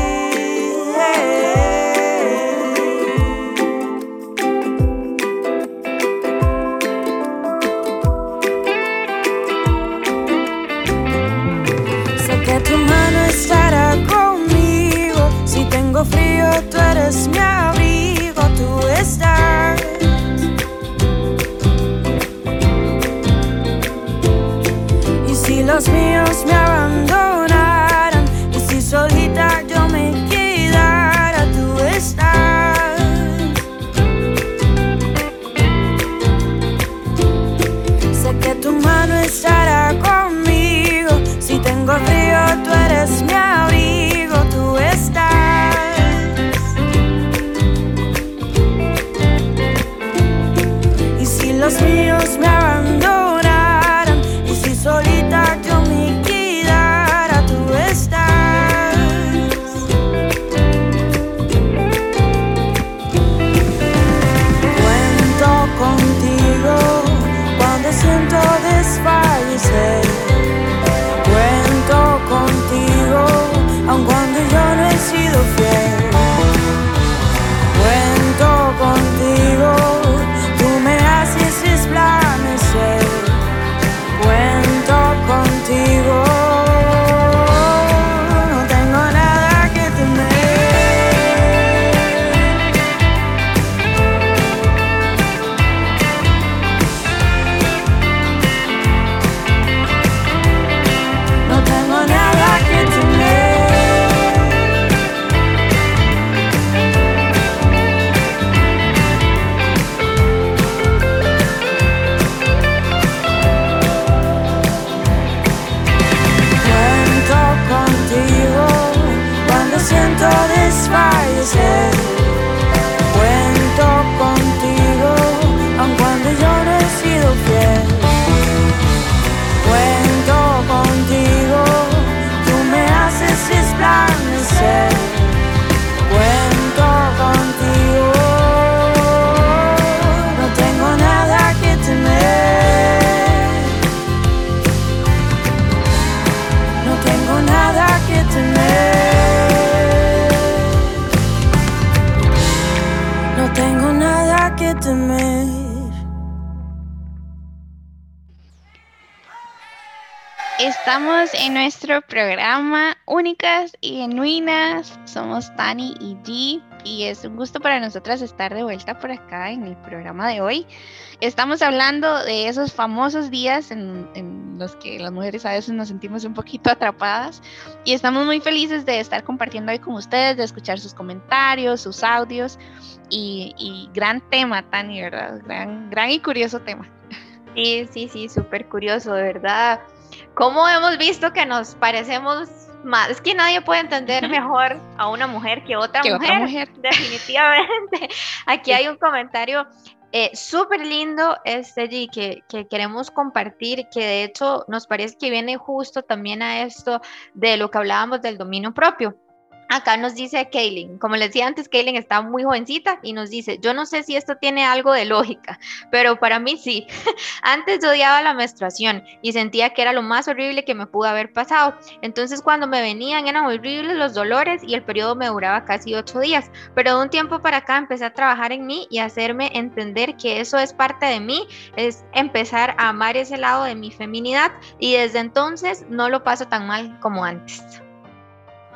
Estamos en nuestro programa Únicas y Genuinas. Somos Tani y G y es un gusto para nosotras estar de vuelta por acá en el programa de hoy. Estamos hablando de esos famosos días en, los que las mujeres a veces nos sentimos un poquito atrapadas y estamos muy felices de estar compartiendo hoy con ustedes, de escuchar sus comentarios, sus audios y, y gran tema, Tani, ¿verdad? Gran, gran y curioso tema. Sí, sí, sí, súper curioso, de verdad. ¿Cómo hemos visto que nos parecemos más? Es que nadie puede entender mejor a una mujer que otra, mujer, Definitivamente. Aquí hay un comentario eh, súper lindo, este G, que, que, queremos compartir, que de hecho nos parece que viene justo también a esto de lo que hablábamos del dominio propio. Acá nos dice Kaylin, como les decía antes, Kaylin está muy jovencita y nos dice, yo no sé si esto tiene algo de lógica, pero para mí sí. antes odiaba la menstruación y sentía que era lo más horrible que me pudo haber pasado. Entonces cuando me venían eran horribles los dolores y el periodo me duraba casi ocho días. Pero de un tiempo para acá empecé a trabajar en mí y hacerme entender que eso es parte de mí, es empezar a amar ese lado de mi feminidad y desde entonces no lo paso tan mal como antes.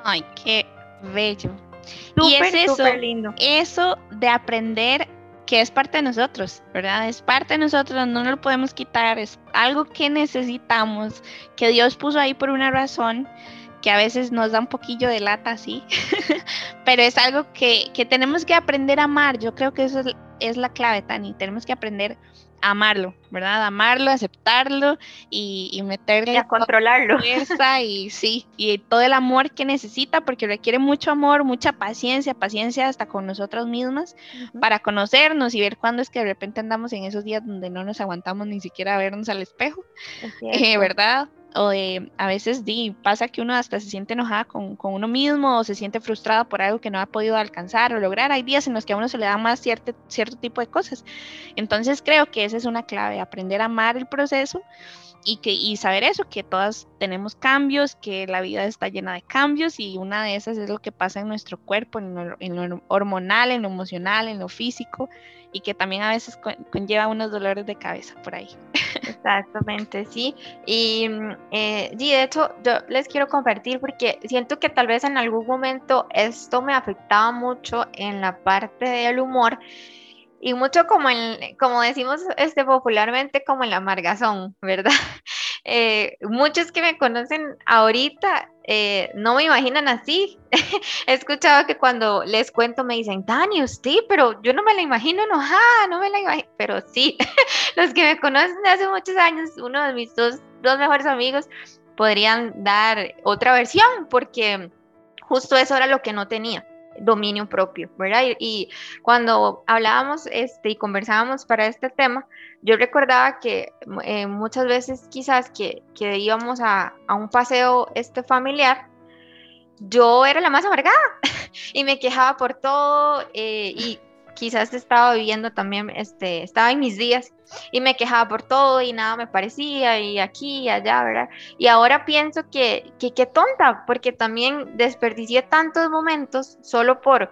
Ay, qué bello. y es eso, lindo. eso de aprender que es parte de nosotros, ¿verdad? Es parte de nosotros, no lo podemos quitar, es algo que necesitamos, que Dios puso ahí por una razón, que a veces nos da un poquillo de lata, sí, pero es algo que, que, tenemos que aprender a amar, yo creo que eso es, es la clave, Tani, tenemos que aprender amarlo, ¿verdad? Amarlo, aceptarlo y, y meterle y a controlarlo. Fuerza y sí, y todo el amor que necesita porque requiere mucho amor, mucha paciencia, paciencia hasta con nosotras mismas para conocernos y ver cuándo es que de repente andamos en esos días donde no nos aguantamos ni siquiera a vernos al espejo, eh, ¿verdad? O de a veces di, pasa que uno hasta se siente enojada con, con, uno mismo o se siente frustrada por algo que no ha podido alcanzar o lograr. Hay días en los que a uno se le da más cierto, cierto tipo de cosas. Entonces creo que esa es una clave, aprender a amar el proceso y, que, y saber eso, que todas tenemos cambios, que la vida está llena de cambios y una de esas es lo que pasa en nuestro cuerpo, en lo, hormonal, en lo emocional, en lo físico y que también a veces conlleva unos dolores de cabeza por ahí. Exactamente, sí. Y, eh, de hecho, yo les quiero compartir porque siento que tal vez en algún momento esto me afectaba mucho en la parte del humor y mucho como en, como decimos este, popularmente, como en la amargazón, ¿verdad? Eh, muchos que me conocen ahorita eh, no me imaginan así. He escuchado que cuando les cuento me dicen, Tani, usted, pero yo no me la imagino enojada, no me la imagino. Pero sí, los que me conocen hace muchos años, uno de mis dos, dos mejores amigos, podrían dar otra versión, porque justo eso era lo que no tenía dominio propio, ¿verdad? Y, cuando hablábamos este, y conversábamos para este tema, yo recordaba que eh, muchas veces quizás que, que íbamos a, a, un paseo este familiar, yo era la más amargada y me quejaba por todo eh, y quizás estaba viviendo también, este, estaba en mis días y me quejaba por todo y nada me parecía y aquí y allá, ¿verdad? Y ahora pienso que qué tonta, porque también desperdicié tantos momentos solo por,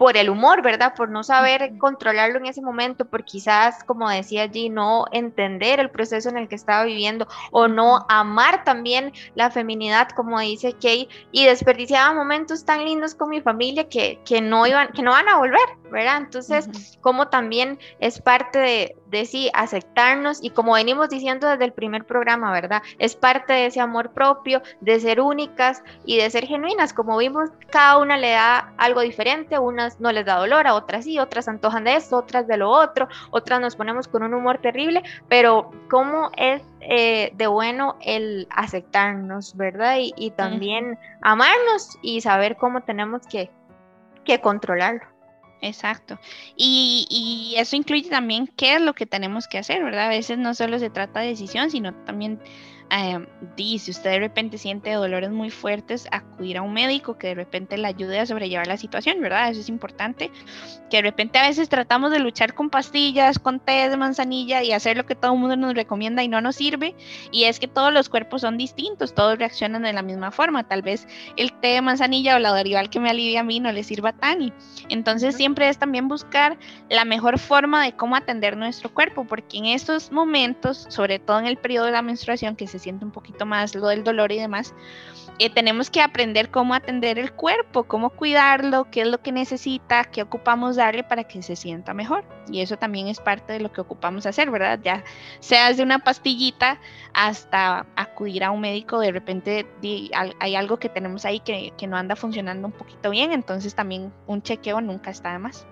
por el humor, ¿verdad? Por no saber controlarlo en ese momento, por quizás, como decía allí, no entender el proceso en el que estaba viviendo o no amar también la feminidad, como dice Kay, y desperdiciaba momentos tan lindos con mi familia que, que no iban, que no van a volver, ¿verdad? Entonces, como también es parte de, de sí aceptarnos y como venimos diciendo desde el primer programa, ¿verdad? Es parte de ese amor propio, de ser únicas y de ser genuinas, como vimos, cada una le da algo diferente, unas no les da dolor, a otras sí, otras antojan de esto, otras de lo otro, otras nos ponemos con un humor terrible, pero cómo es eh, de bueno el aceptarnos, ¿verdad? Y, también amarnos y saber cómo tenemos que, que controlarlo. Exacto. Y, y, eso incluye también qué es lo que tenemos que hacer, ¿verdad? A veces no solo se trata de decisión, sino también eh, si usted de repente siente dolores muy fuertes, acudir a un médico que de repente le ayude a sobrellevar la situación, ¿verdad? Eso es importante. Que de repente a veces tratamos de luchar con pastillas, con té de manzanilla y hacer lo que todo el mundo nos recomienda y no nos sirve. Y es que todos los cuerpos son distintos, todos reaccionan de la misma forma. Tal vez el té de manzanilla o la derival que me alivia a mí no le sirva a Tani. Entonces siempre es también buscar la mejor forma de cómo atender nuestro cuerpo, porque en estos momentos, sobre todo en el periodo de la menstruación, que se siente un poquito más lo del dolor y demás, eh, tenemos que aprender cómo atender el cuerpo, cómo cuidarlo, qué es lo que necesita, qué ocupamos darle para que se sienta mejor. Y eso también es parte de lo que ocupamos hacer, ¿verdad? Ya sea desde una pastillita hasta acudir a un médico, de repente hay algo que tenemos ahí que, que no anda funcionando un poquito bien, entonces también un chequeo nunca está de más.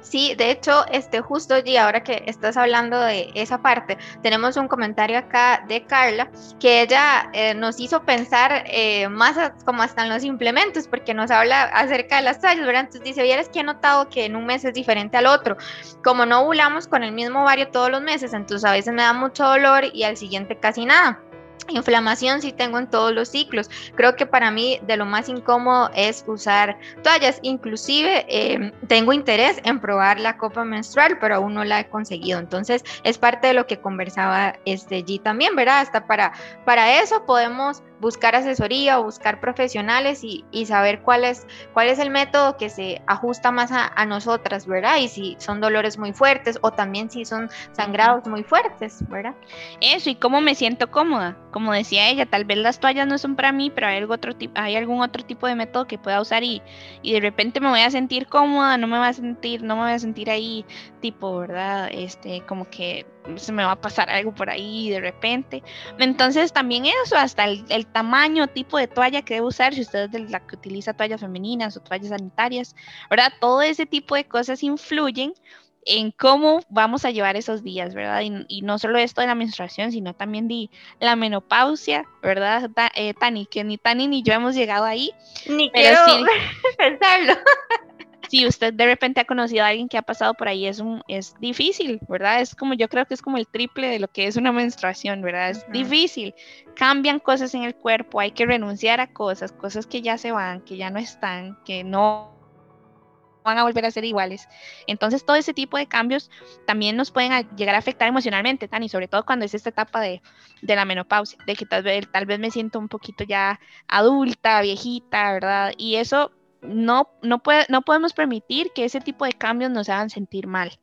Sí, de hecho, este, justo y ahora que estás hablando de esa parte, tenemos un comentario acá de Carla que ella eh, nos hizo pensar eh, más como hasta en los implementos, porque nos habla acerca de las tallas, ¿verdad? Entonces dice, vieras que he notado que en un mes es diferente al otro. Como no ovulamos con el mismo ovario todos los meses, entonces a veces me da mucho dolor y al siguiente casi nada. Inflamación sí tengo en todos los ciclos. Creo que para mí de lo más incómodo es usar toallas. Inclusive em, tengo interés en probar la copa menstrual, pero aún no la he conseguido. Entonces es parte de lo que conversaba este G también, ¿verdad? Hasta para, para eso podemos buscar asesoría o buscar profesionales y, saber cuál es, cuál es el método que se ajusta más a, nosotras, ¿verdad? Y si son dolores muy fuertes o también si son sangrados muy fuertes, ¿verdad? Eso, y cómo me siento cómoda. Como decía ella, tal vez las toallas no son para mí, pero hay, hay algún otro tipo de método que pueda usar y, y de repente me voy a sentir cómoda, no me voy a sentir, no me voy a sentir ahí tipo, ¿verdad? Este, como que se me va a pasar algo por ahí de repente. Entonces también eso, hasta el, tamaño, tipo de toalla que debe usar, si usted es la que utiliza toallas femeninas o toallas sanitarias, ¿verdad? Todo ese tipo de cosas influyen en cómo vamos a llevar esos días, ¿verdad? Y, no solo esto de la menstruación, sino también de la menopausia, ¿verdad, eh, Tani? Que ni Tani ni yo hemos llegado ahí. Ni pero quiero pensarlo si usted de repente ha conocido a alguien que ha pasado por ahí, es, un, es difícil, ¿verdad? Es como, yo creo que es como el triple de lo que es una menstruación, ¿verdad? Es difícil. Cambian cosas en el cuerpo, hay que renunciar a cosas, cosas que ya se van, que ya no están, que no van a volver a ser iguales. Entonces, todo ese tipo de cambios también nos pueden llegar a afectar emocionalmente, Tani, sobre todo cuando es esta etapa de, de la menopausia, de que tal vez, tal vez me siento un poquito ya adulta, viejita, ¿verdad? Y eso no, no, puede, no podemos permitir que ese tipo de cambios nos hagan sentir mal.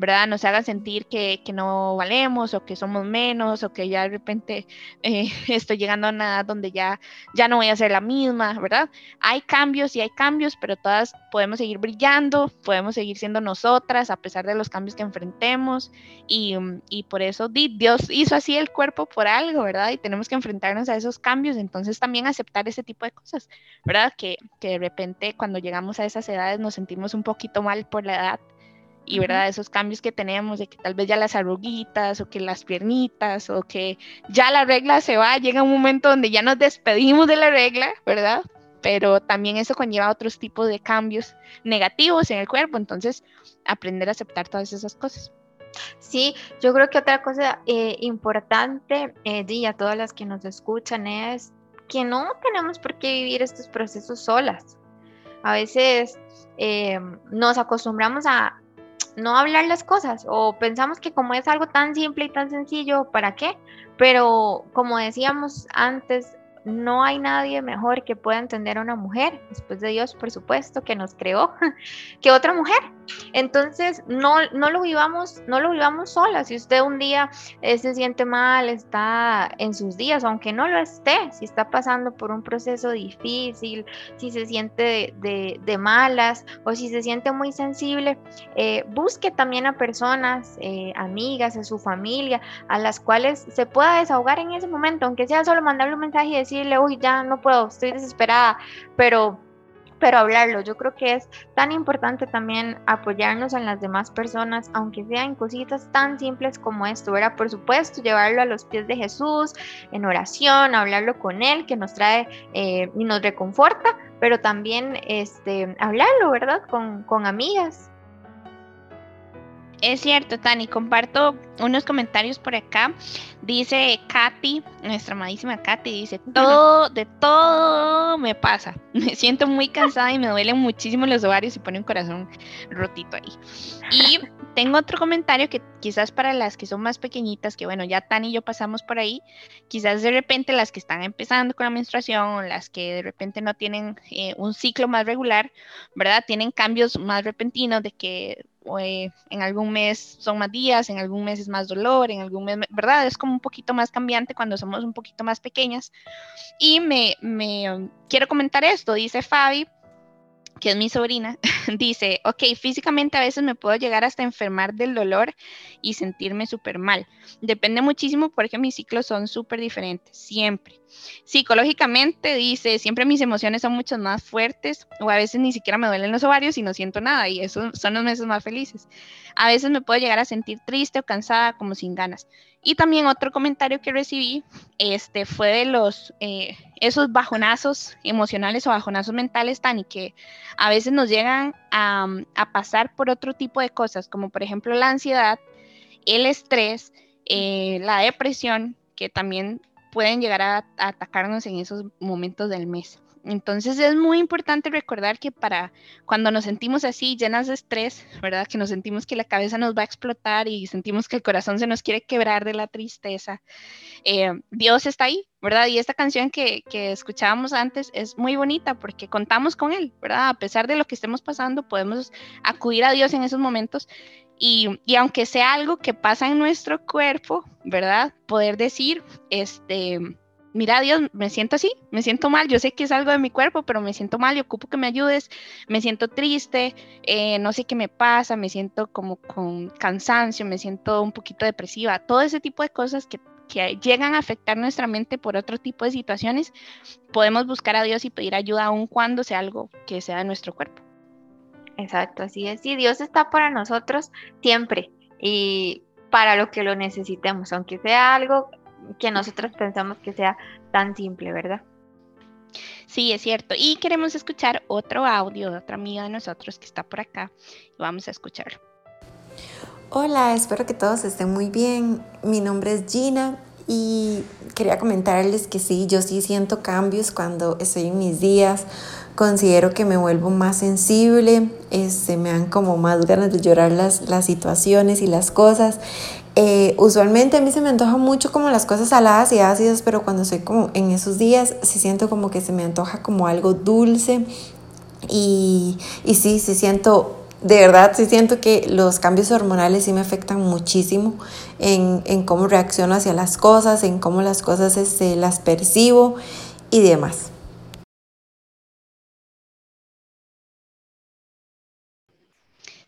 ¿Verdad? Nos hagan sentir que, no valemos o que somos menos o que ya de repente eh, estoy llegando a una edad donde ya, ya no voy a ser la misma, ¿verdad? Hay cambios y hay cambios, pero todas podemos seguir brillando, podemos seguir siendo nosotras a pesar de los cambios que enfrentemos y, y por eso Dios hizo así el cuerpo por algo, ¿verdad? Y tenemos que enfrentarnos a esos cambios, entonces también aceptar ese tipo de cosas, ¿verdad? Que, que de repente cuando llegamos a esas edades nos sentimos un poquito mal por la edad y verdad esos cambios que tenemos de que tal vez ya las arruguitas o que las piernitas o que ya la regla se va, llega un momento donde ya nos despedimos de la regla, ¿verdad? Pero también eso conlleva otros tipos de cambios negativos en el cuerpo, entonces aprender a aceptar todas esas cosas. Sí, yo creo que otra cosa eh, importante, eh, y a todas las que nos escuchan, es que no tenemos por qué vivir estos procesos solas. A veces eh, nos acostumbramos a, no hablar las cosas o pensamos que como es algo tan simple y tan sencillo, ¿para qué? Pero como decíamos antes, no hay nadie mejor que pueda entender a una mujer, después de Dios, por supuesto, que nos creó, que otra mujer. Entonces, no, no lo vivamos, no lo vivamos sola. Si usted un día eh, se siente mal, está en sus días, aunque no lo esté, si está pasando por un proceso difícil, si se siente de, malas o si se siente muy sensible, eh, busque también a personas, eh, amigas, a su familia, a las cuales se pueda desahogar en ese momento, aunque sea solo mandarle un mensaje y decirle, uy, ya no puedo, estoy desesperada, pero pero hablarlo. Yo creo que es tan importante también apoyarnos en las demás personas, aunque sean cositas tan simples como esto, ¿verdad? Por supuesto, llevarlo a los pies de Jesús, en oración, hablarlo con Él, que nos trae eh, y nos reconforta, pero también este, hablarlo, ¿verdad? Con, con amigas, es cierto, Tani, comparto unos comentarios por acá. Dice Katy, nuestra amadísima Katy, dice, todo, de todo me pasa. Me siento muy cansada y me duelen muchísimo los ovarios y pone un corazón rotito ahí. Y tengo otro comentario que quizás para las que son más pequeñitas, que bueno, ya Tani y yo pasamos por ahí, quizás de repente las que están empezando con la menstruación, las que de repente no tienen eh, un ciclo más regular, ¿verdad? Tienen cambios más repentinos de que eh, en algún mes son más días, en algún mes es más dolor, en algún mes, ¿verdad? Es como un poquito más cambiante cuando somos un poquito más pequeñas. Y me, um, quiero comentar esto, dice Fabi, que es mi sobrina, dice, ok, físicamente a veces me puedo llegar hasta enfermar del dolor y sentirme súper mal. Depende muchísimo porque mis ciclos son súper diferentes, siempre. Psicológicamente dice, siempre mis emociones son mucho más fuertes o a veces ni siquiera me duelen los ovarios y no siento nada y esos son los meses más felices. A veces me puedo llegar a sentir triste o cansada como sin ganas. Y también otro comentario que recibí este, fue de los, eh, esos bajonazos emocionales o bajonazos mentales, Tani, que a veces nos llegan a, pasar por otro tipo de cosas, como por ejemplo la ansiedad, el estrés, eh, la depresión, que también pueden llegar a, atacarnos en esos momentos del mes. Entonces es muy importante recordar que para cuando nos sentimos así llenas de estrés, ¿verdad? Que nos sentimos que la cabeza nos va a explotar y sentimos que el corazón se nos quiere quebrar de la tristeza, eh, Dios está ahí, ¿verdad? Y esta canción que, que, escuchábamos antes es muy bonita porque contamos con Él, ¿verdad? A pesar de lo que estemos pasando, podemos acudir a Dios en esos momentos y, aunque sea algo que pasa en nuestro cuerpo, ¿verdad? Poder decir, este, mira Dios, me siento así, me siento mal, yo sé que es algo de mi cuerpo, pero me siento mal y ocupo que me ayudes, me siento triste, eh, no sé qué me pasa, me siento como con cansancio, me siento un poquito depresiva, todo ese tipo de cosas que, que llegan a afectar nuestra mente por otro tipo de situaciones, podemos buscar a Dios y pedir ayuda aun cuando sea algo que sea de nuestro cuerpo. Exacto, así es. Y Dios está para nosotros siempre y para lo que lo necesitemos, aunque sea algo que nosotros pensamos que sea tan simple, ¿verdad? Sí, es cierto. Y queremos escuchar otro audio de otra amiga de nosotros que está por acá. Y vamos a escucharlo. Hola, espero que todos estén muy bien. Mi nombre es Gina y quería comentarles que sí, yo sí siento cambios cuando estoy en mis días considero que me vuelvo más sensible, este, me dan como más ganas de llorar las, las situaciones y las cosas. Eh, usualmente a mí se me antoja mucho como las cosas saladas y ácidas, pero cuando estoy como en esos días, sí siento como que se me antoja como algo dulce. Y, y sí, sí siento, de verdad, sí siento que los cambios hormonales sí me afectan muchísimo en, en cómo reacciono hacia las cosas, en cómo las cosas este, las percibo y demás.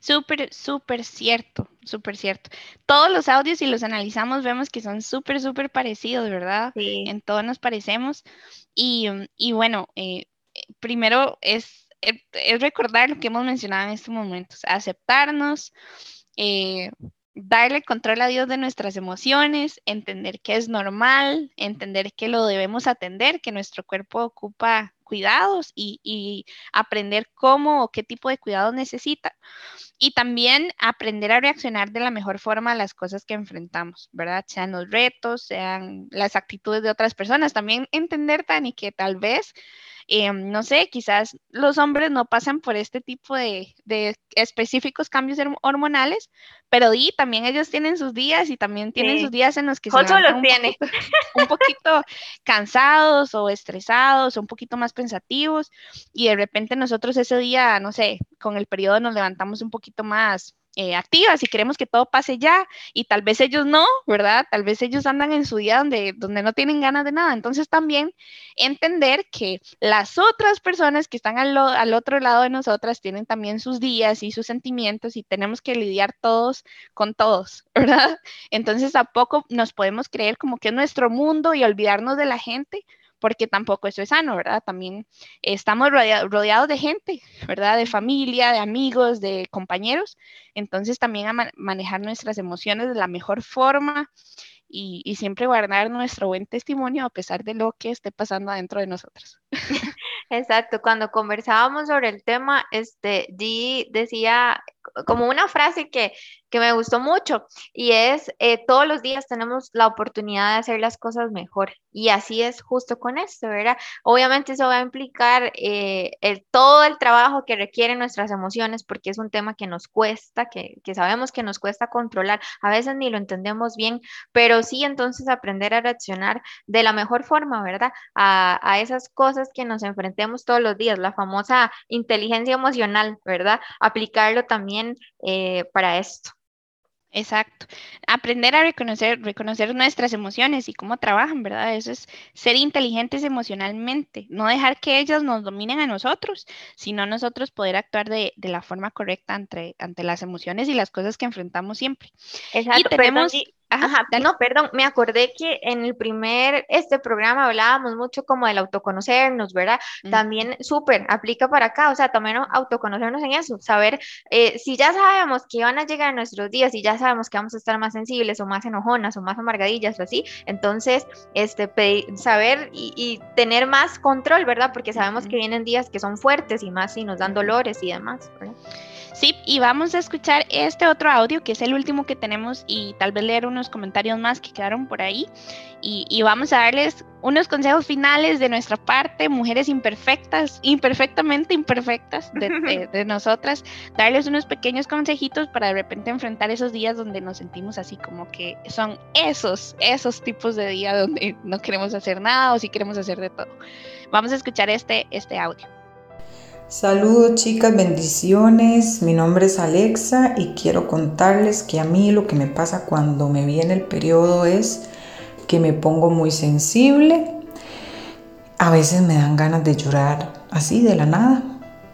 Súper, súper cierto, súper cierto. Todos los audios, si los analizamos, vemos que son súper, súper parecidos, ¿verdad? Sí. En todos nos parecemos. Y, y bueno, eh, primero es, es, recordar lo que hemos mencionado en estos momentos, aceptarnos, eh, darle control a Dios de nuestras emociones, entender que es normal, entender que lo debemos atender, que nuestro cuerpo ocupa cuidados y, aprender cómo o qué tipo de cuidados necesita y también aprender a reaccionar de la mejor forma a las cosas que enfrentamos, ¿verdad? Sean los retos, sean las actitudes de otras personas. También entender, Tani, que tal vez Em, no sé, quizás los hombres no pasan por este tipo de, específicos cambios hormonales, pero y también ellos tienen sus días y también tienen sus días en los que se los un tiene. Poquito, un poquito cansados o estresados o un poquito más pensativos y de repente nosotros ese día, no sé, con el periodo nos levantamos un poquito más eh, activas y queremos que todo pase ya y tal vez ellos no, ¿verdad? Tal vez ellos andan en su día donde, donde no tienen ganas de nada. Entonces también entender que las otras personas que están al, otro lado de nosotras tienen también sus días y sus sentimientos y tenemos que lidiar todos con todos, ¿verdad? Entonces a poco nos podemos creer como que es nuestro mundo y olvidarnos de la gente porque tampoco eso es sano, ¿verdad? También estamos rodeados de gente, ¿verdad? De familia, de amigos, de compañeros. Entonces también a manejar nuestras emociones de la mejor forma y, siempre guardar nuestro buen testimonio a pesar de lo que esté pasando adentro de nosotros. Exacto, cuando conversábamos sobre el tema, este, G decía como una frase que, que me gustó mucho y es, eh, todos los días tenemos la oportunidad de hacer las cosas mejor y así es justo con esto, ¿verdad? Obviamente eso va a implicar eh, el, todo el trabajo que requieren nuestras emociones porque es un tema que nos cuesta, que, que sabemos que nos cuesta controlar, a veces ni lo entendemos bien, pero sí entonces aprender a reaccionar de la mejor forma, ¿verdad? A, a esas cosas que nos enfrentemos todos los días, la famosa inteligencia emocional, ¿verdad? Aplicarlo también también eh, para esto. Exacto. Aprender a reconocer, reconocer nuestras emociones y cómo trabajan, ¿verdad? Eso es ser inteligentes emocionalmente, no dejar que ellas nos dominen a nosotros, sino nosotros poder actuar de, la forma correcta ante, ante las emociones y las cosas que enfrentamos siempre. Exacto. Y tenemos... Ajá, no, perdón, me acordé que en el primer este programa hablábamos mucho como del autoconocernos, ¿verdad? También súper, aplica para acá, o sea, también autoconocernos en eso, saber eh, si ya sabemos que van a llegar nuestros días y ya sabemos que vamos a estar más sensibles o más enojonas o más amargadillas o así, entonces, este, saber y, tener más control, ¿verdad? Porque sabemos que vienen días que son fuertes y más si nos dan dolores y demás, ¿verdad? Sí, y vamos a escuchar este otro audio que es el último que tenemos y tal vez leer unos comentarios más que quedaron por ahí. Y, vamos a darles unos consejos finales de nuestra parte, mujeres imperfectas, imperfectamente imperfectas de, de, nosotras, darles unos pequeños consejitos para de repente enfrentar esos días donde nos sentimos así como que son esos, esos tipos de días donde no queremos hacer nada o sí queremos hacer de todo. Vamos a escuchar este, este audio. Saludos chicas, bendiciones. Mi nombre es Alexa y quiero contarles que a mí lo que me pasa cuando me viene el periodo es que me pongo muy sensible. A veces me dan ganas de llorar así de la nada,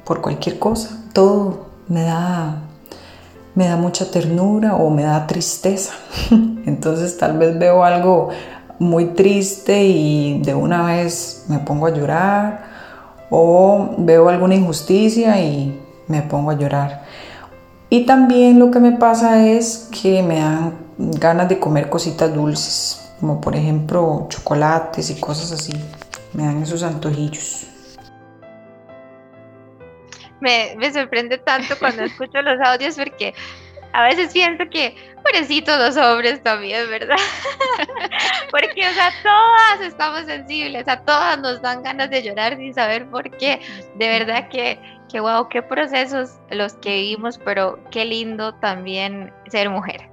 por cualquier cosa. Todo me da me da mucha ternura o me da tristeza. Entonces tal vez veo algo muy triste y de una vez me pongo a llorar o veo alguna injusticia y me pongo a llorar. Y también lo que me pasa es que me dan ganas de comer cositas dulces, como por ejemplo chocolates y cosas así. Me dan esos antojillos. Me, me sorprende tanto cuando escucho los audios porque a veces siento que, pobrecitos los hombres también, ¿verdad? Porque, o sea, todas estamos sensibles, a todas nos dan ganas de llorar sin saber por qué. De verdad que, que wow, qué procesos los que vivimos, pero qué lindo también ser mujer.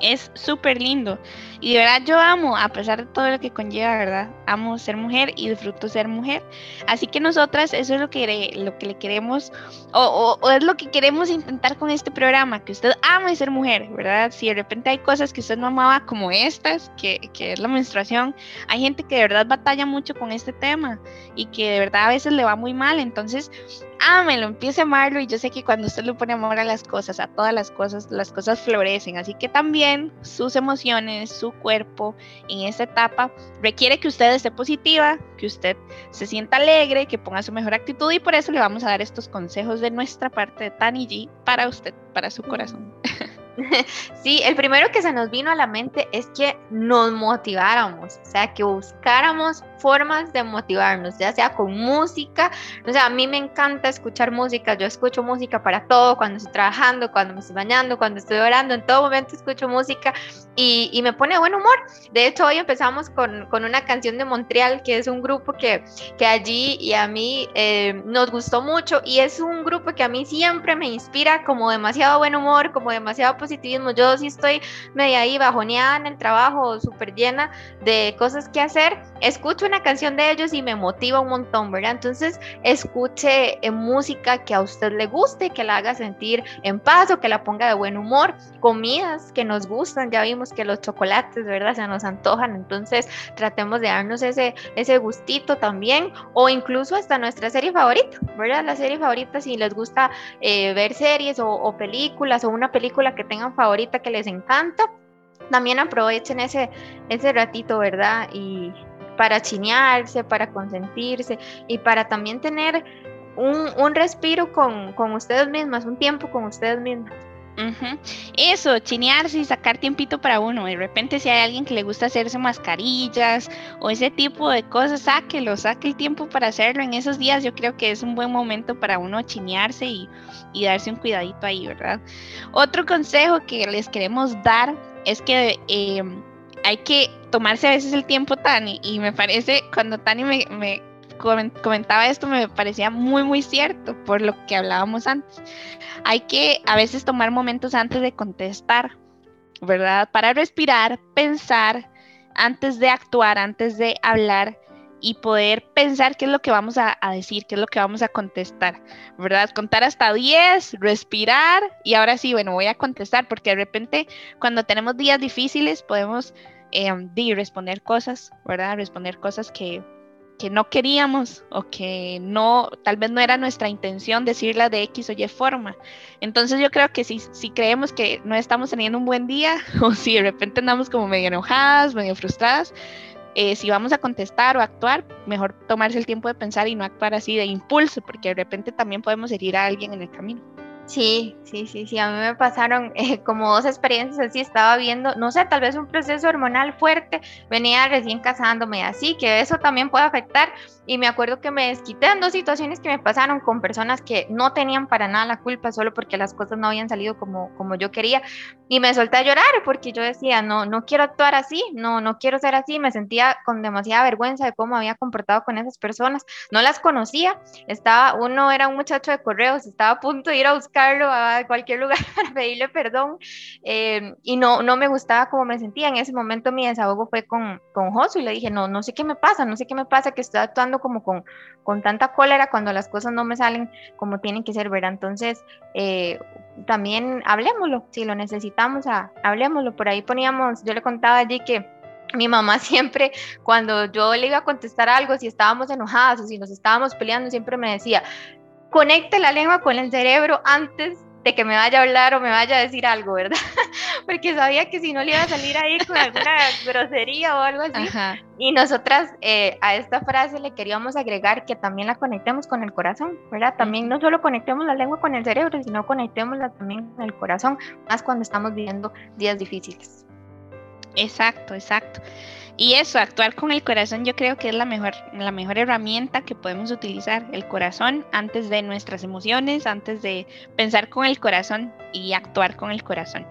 Es súper lindo. Y de verdad yo amo, a pesar de todo lo que conlleva, ¿verdad? Amo ser mujer y disfruto ser mujer. Así que nosotras, eso es lo que, lo que le queremos, o, es lo que queremos intentar con este programa, que usted ame ser mujer, ¿verdad? Si de repente hay cosas que usted no amaba como estas, que, que es la menstruación, hay gente que de verdad batalla mucho con este tema y que de verdad a veces le va muy mal. Entonces, ámelo, empiece a amarlo y yo sé que cuando usted le pone amor a las cosas, a todas las cosas, las cosas florecen. Así que también sus emociones, su cuerpo en esta etapa requiere que usted esté positiva, que usted se sienta alegre, que ponga su mejor actitud y por eso le vamos a dar estos consejos de nuestra parte de Tani G para usted, para su corazón. Sí, el primero que se nos vino a la mente es que nos motiváramos, o sea, que buscáramos formas de motivarnos, ya sea con música, o sea, a mí me encanta escuchar música, yo escucho música para todo, cuando estoy trabajando, cuando me estoy bañando, cuando estoy orando, en todo momento escucho música y, y me pone buen humor. De hecho, hoy empezamos con, con, una canción de Montreal, que es un grupo que, que allí y a mí eh, nos gustó mucho y es un grupo que a mí siempre me inspira como demasiado buen humor, como demasiado positivismo. Yo sí estoy media ahí bajoneada en el trabajo, súper llena de cosas que hacer, escucho una canción de ellos y me motiva un montón, ¿verdad? Entonces, escuche eh, música que a usted le guste, que la haga sentir en paz o que la ponga de buen humor, comidas que nos gustan, ya vimos que los chocolates, ¿verdad? Se nos antojan, entonces tratemos de darnos ese, ese gustito también, o incluso hasta nuestra serie favorita, ¿verdad? La serie favorita, si les gusta eh, ver series o, o películas o una película que tengan favorita que les encanta, también aprovechen ese, ese ratito, ¿verdad? Y para chinearse, para consentirse y para también tener un, un respiro con, con, ustedes mismas, un tiempo con ustedes mismas. Eso, chinearse y sacar tiempito para uno. De repente si hay alguien que le gusta hacerse mascarillas o ese tipo de cosas, sáquelo, saque el tiempo para hacerlo. En esos días yo creo que es un buen momento para uno chinearse y, y darse un cuidadito ahí, ¿verdad? Otro consejo que les queremos dar es que eh, hay que tomarse a veces el tiempo, Tani, y me parece, cuando Tani me, comentaba esto, me parecía muy, muy cierto por lo que hablábamos antes. Hay que a veces tomar momentos antes de contestar, ¿verdad? Para respirar, pensar, antes de actuar, antes de hablar y poder pensar qué es lo que vamos a, a, decir, qué es lo que vamos a contestar, ¿verdad? Contar hasta 10, respirar y ahora sí, bueno, voy a contestar porque de repente cuando tenemos días difíciles podemos eh, responder cosas, ¿verdad? Responder cosas que, que no queríamos o que no, tal vez no era nuestra intención decirla de X o Y forma. Entonces yo creo que si, si creemos que no estamos teniendo un buen día o si de repente andamos como medio enojadas, medio frustradas, eh, si vamos a contestar o actuar, mejor tomarse el tiempo de pensar y no actuar así de impulso, porque de repente también podemos herir a alguien en el camino. Sí, sí, sí, sí, a mí me pasaron eh, como dos experiencias así, estaba viendo, no sé, tal vez un proceso hormonal fuerte, venía recién casándome así, que eso también puede afectar y me acuerdo que me desquité en dos situaciones que me pasaron con personas que no tenían para nada la culpa solo porque las cosas no habían salido como, como yo quería y me solté a llorar porque yo decía, no, no quiero actuar así, no, no quiero ser así, me sentía con demasiada vergüenza de cómo había comportado con esas personas, no las conocía, estaba, uno era un muchacho de correos, estaba a punto de ir a buscar buscarlo a cualquier lugar para pedirle perdón eh, y no, no me gustaba cómo me sentía. En ese momento mi desahogo fue con, con Josu y le dije, no, no sé qué me pasa, no sé qué me pasa, que estoy actuando como con, con tanta cólera cuando las cosas no me salen como tienen que ser, ¿verdad? Entonces, eh, también hablemoslo, si lo necesitamos, a, hablemoslo. Por ahí poníamos, yo le contaba allí que mi mamá siempre, cuando yo le iba a contestar algo, si estábamos enojadas o si nos estábamos peleando, siempre me decía, conecte la lengua con el cerebro antes de que me vaya a hablar o me vaya a decir algo, ¿verdad? Porque sabía que si no le iba a salir ahí con alguna grosería o algo así. Y nosotras eh, a esta frase le queríamos agregar que también la conectemos con el corazón, ¿verdad? También no solo conectemos la lengua con el cerebro, sino conectémosla también con el corazón, más cuando estamos viviendo días difíciles. Exacto, exacto. Y eso, actuar con el corazón yo creo que es la mejor, la mejor herramienta que podemos utilizar, el corazón antes de nuestras emociones, antes de pensar con el corazón y actuar con el corazón.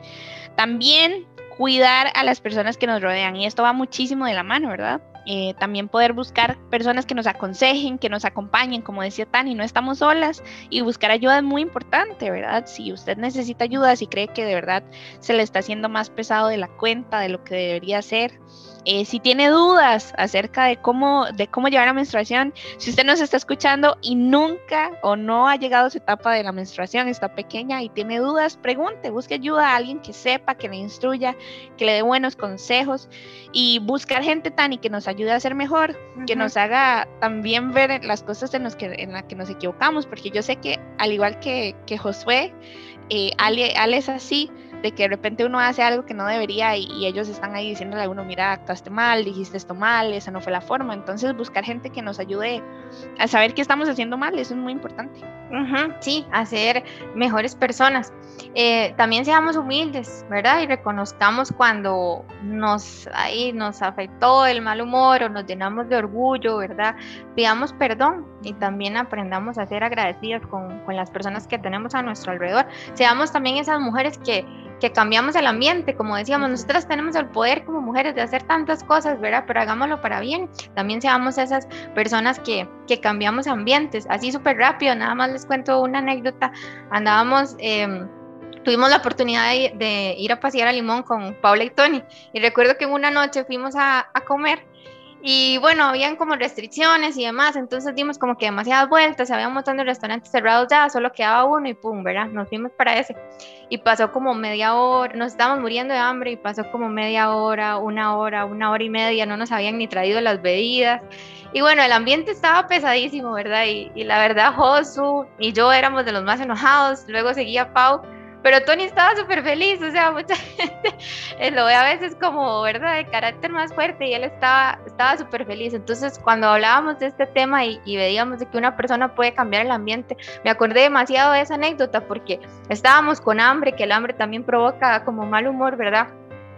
También cuidar a las personas que nos rodean y esto va muchísimo de la mano, ¿verdad? Eh, también poder buscar personas que nos aconsejen, que nos acompañen, como decía Tani, no estamos solas y buscar ayuda es muy importante, ¿verdad? Si usted necesita ayuda, si cree que de verdad se le está haciendo más pesado de la cuenta, de lo que debería ser, eh, si tiene dudas acerca de cómo, de cómo llevar la menstruación, si usted nos está escuchando y nunca o no ha llegado a su etapa de la menstruación, está pequeña y tiene dudas, pregunte, busque ayuda a alguien que sepa, que le instruya, que le dé buenos consejos y buscar gente tan y que nos ayude a ser mejor, que nos haga también ver las cosas en las que, en que nos equivocamos, porque yo sé que al igual que, que Josué, eh, Ale, Ale es así, de que de repente uno hace algo que no debería y, ellos están ahí diciéndole a uno, mira, actuaste mal, dijiste esto mal, esa no fue la forma. Entonces buscar gente que nos ayude a saber qué estamos haciendo mal, eso es muy importante. sí, a ser mejores personas. Eh, también seamos humildes, ¿verdad? Y reconozcamos cuando nos, ahí nos afectó el mal humor o nos llenamos de orgullo, ¿verdad? Pidamos perdón y también aprendamos a ser agradecidas con, con las personas que tenemos a nuestro alrededor. Seamos también esas mujeres que que cambiamos el ambiente, como decíamos, nosotras tenemos el poder como mujeres de hacer tantas cosas, ¿verdad? Pero hagámoslo para bien. También seamos esas personas que, que cambiamos ambientes, así súper rápido, nada más les cuento una anécdota, andábamos... Em, tuvimos la oportunidad de, ir a pasear a Limón con Paula y Tony. Y recuerdo que en una noche fuimos a, a comer y bueno, habían como restricciones y demás, entonces dimos como que demasiadas vueltas, había un montón de restaurantes cerrados ya, solo quedaba uno y pum, ¿verdad? Nos fuimos para ese. Y pasó como media hora, nos estábamos muriendo de hambre y pasó como media hora, una hora, una hora y media, no nos habían ni traído las bebidas. Y bueno, el ambiente estaba pesadísimo, ¿verdad? Y, y la verdad, Josu y yo éramos de los más enojados, luego seguía Pau pero Tony estaba súper feliz, o sea, mucha gente lo ve a veces como, ¿verdad?, de carácter más fuerte y él estaba estaba súper feliz. Entonces, cuando hablábamos de este tema y, y, veíamos de que una persona puede cambiar el ambiente, me acordé demasiado de esa anécdota porque estábamos con hambre, que el hambre también provoca como mal humor, ¿verdad?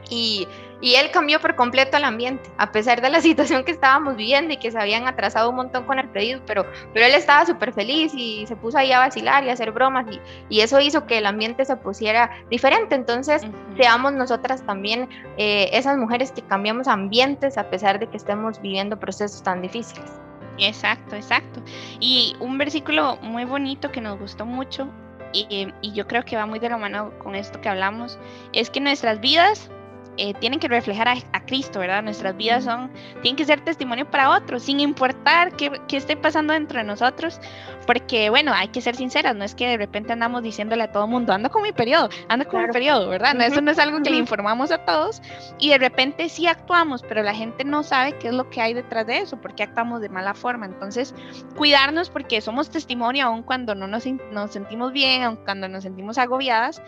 Y, y, él cambió por completo el ambiente, a pesar de la situación que estábamos viviendo y que se habían atrasado un montón con el pedido, pero, pero él estaba súper feliz y se puso ahí a vacilar y a hacer bromas y, y eso hizo que el ambiente se pusiera diferente. Entonces, seamos nosotras también eh, esas mujeres que cambiamos ambientes a pesar de que estemos viviendo procesos tan difíciles. Exacto, exacto. Y un versículo muy bonito que nos gustó mucho y, y yo creo que va muy de la mano con esto que hablamos, es que nuestras vidas eh, tienen que reflejar a, Cristo, ¿verdad? Nuestras vidas son, tienen que ser testimonio para otros, sin importar qué, qué, esté pasando dentro de nosotros, porque bueno, hay que ser sinceras, no es que de repente andamos diciéndole a todo mundo, ando con mi periodo, ando con mi periodo, ¿verdad? eso no es algo que le informamos a todos y de repente sí actuamos, pero la gente no sabe qué es lo que hay detrás de eso, porque actuamos de mala forma. Entonces, cuidarnos porque somos testimonio aun cuando no nos, nos sentimos bien, aun cuando nos sentimos agobiadas.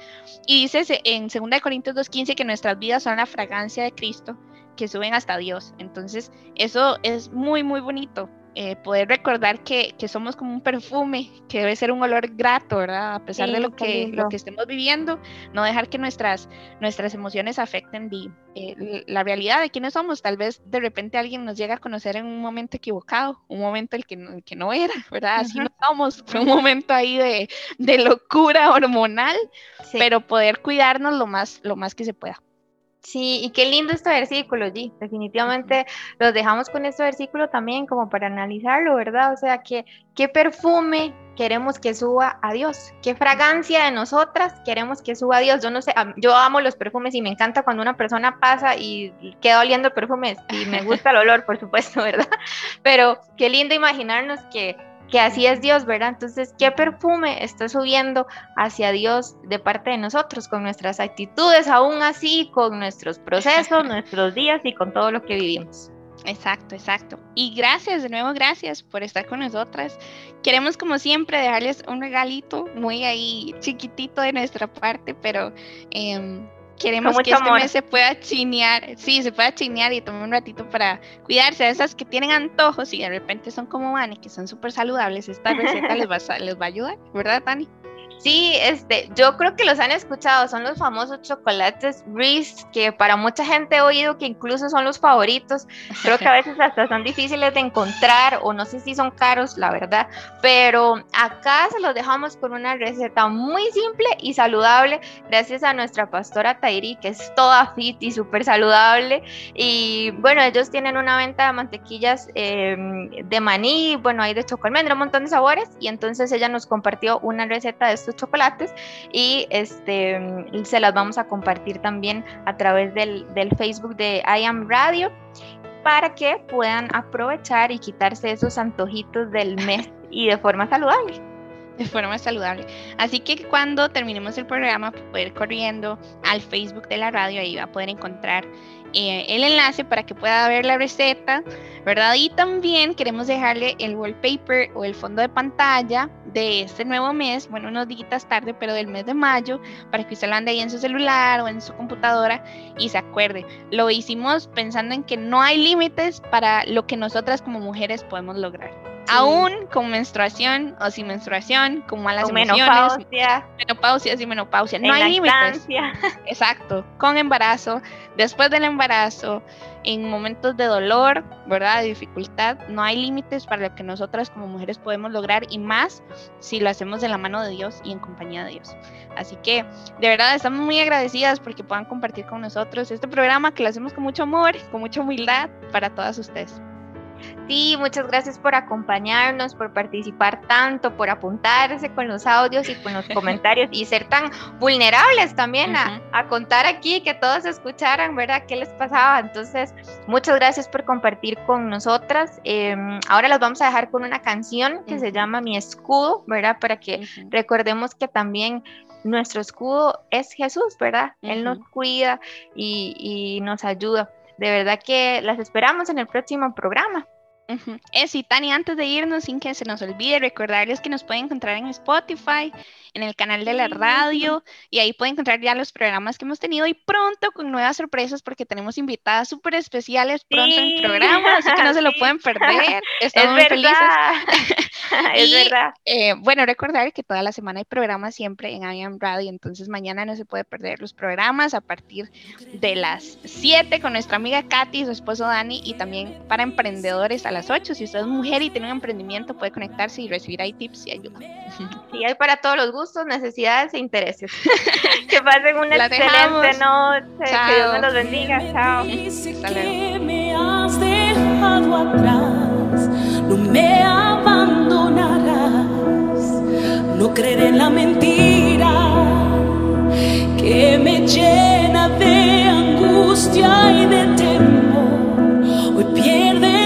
Y dice en 2 Corintios 2.15 que nuestras vidas son la fragancia de Cristo que suben hasta Dios. Entonces, eso es muy, muy bonito. Eh, poder recordar que, que, somos como un perfume, que debe ser un olor grato, ¿verdad? A pesar de lo que, lo que estemos viviendo, no dejar que nuestras, nuestras emociones afecten eh, la realidad de quiénes somos. Tal vez de repente alguien nos llega a conocer en un momento equivocado, un momento el que, no, que no era, ¿verdad? Así no somos, fue un momento ahí de, de locura hormonal, pero poder cuidarnos lo más, lo más que se pueda. Sí, y qué lindo este versículo, G. Definitivamente los dejamos con este versículo también como para analizarlo, ¿verdad? O sea, que, qué perfume queremos que suba a Dios, qué fragancia de nosotras queremos que suba a Dios. Yo no sé, yo amo los perfumes y me encanta cuando una persona pasa y queda oliendo perfumes y me gusta el olor, por supuesto, ¿verdad? Pero qué lindo imaginarnos que que así es Dios, ¿verdad? Entonces, ¿qué perfume está subiendo hacia Dios de parte de nosotros, con nuestras actitudes, aún así, con nuestros procesos, nuestros días y con todo lo que vivimos? Exacto, exacto. Y gracias, de nuevo, gracias por estar con nosotras. Queremos, como siempre, dejarles un regalito muy ahí chiquitito de nuestra parte, pero eh, Queremos que este mes se pueda chinear, sí, se pueda chinear y tomar un ratito para cuidarse. A esas que tienen antojos y de repente son como Van y que son súper saludables, esta receta les va, les va a ayudar, ¿verdad, Tani? Sí, este, yo creo que los han escuchado, son los famosos chocolates Reese, que para mucha gente he oído que incluso son los favoritos. Creo que a veces hasta son difíciles de encontrar o no sé si son caros, la verdad. Pero acá se los dejamos con una receta muy simple y saludable, gracias a nuestra pastora Tairi, que es toda fit y súper saludable. Y bueno, ellos tienen una venta de mantequillas em, de maní, bueno, hay de chocolate, un montón de sabores. Y entonces ella nos compartió una receta de chocolates y este, se las vamos a compartir también a través del, del Facebook de I Am Radio para que puedan aprovechar y quitarse esos antojitos del mes y de forma saludable de forma saludable. Así que cuando terminemos el programa, puede ir corriendo al Facebook de la radio, ahí va a poder encontrar eh, el enlace para que pueda ver la receta, ¿verdad? Y también queremos dejarle el wallpaper o el fondo de pantalla de este nuevo mes, bueno, unos días tarde, pero del mes de mayo, para que usted lo ande ahí en su celular o en su computadora y se acuerde. Lo hicimos pensando en que no hay límites para lo que nosotras como mujeres podemos lograr. Aún con menstruación o sin menstruación, con malas emociones, menopausia, menopausia, sin menopausia, no hay límites. Exacto, con embarazo, después del embarazo, en momentos de dolor, ¿verdad? De dificultad, no hay límites para lo que nosotras como mujeres podemos lograr y más si lo hacemos de la mano de Dios y en compañía de Dios. Así que de verdad estamos muy agradecidas porque puedan compartir con nosotros este programa que lo hacemos con mucho amor, con mucha humildad para todas ustedes. Sí, muchas gracias por acompañarnos, por participar tanto, por apuntarse con los audios y con los comentarios y ser tan vulnerables también a, contar aquí, que todos escucharan, ¿verdad? ¿Qué les pasaba? Entonces, muchas gracias por compartir con nosotras. Em, ahora las vamos a dejar con una canción que se llama Mi escudo, ¿verdad? Para que recordemos que también nuestro escudo es Jesús, ¿verdad? Él nos cuida y, y nos ayuda. De verdad que las esperamos en el próximo programa. Eso, y Tani, antes de irnos, sin que se nos olvide, recordarles que nos pueden encontrar en Spotify, en el canal de la radio, y ahí pueden encontrar ya los programas que hemos tenido y pronto con nuevas sorpresas porque tenemos invitadas súper especiales pronto en el programa, así que no se lo pueden perder. Estamos muy felices. es verdad. Eh, bueno, recordar que toda la semana hay programas siempre en IAM Radio, entonces mañana no se puede perder los programas a partir de las 7 con nuestra amiga Katy, su esposo Dani, y también para emprendedores a las 8. Si usted es mujer y tiene un emprendimiento, puede conectarse y recibir ahí tips y ayuda. Y hay para todos los gustos, necesidades e intereses. que pasen una las excelente dejamos. noche. Chao. Que Dios me los bendiga. Chao. Me has dejado atrás, no me abandonarás, no creeré en la mentira que me llena de angustia y de temor. Hoy pierde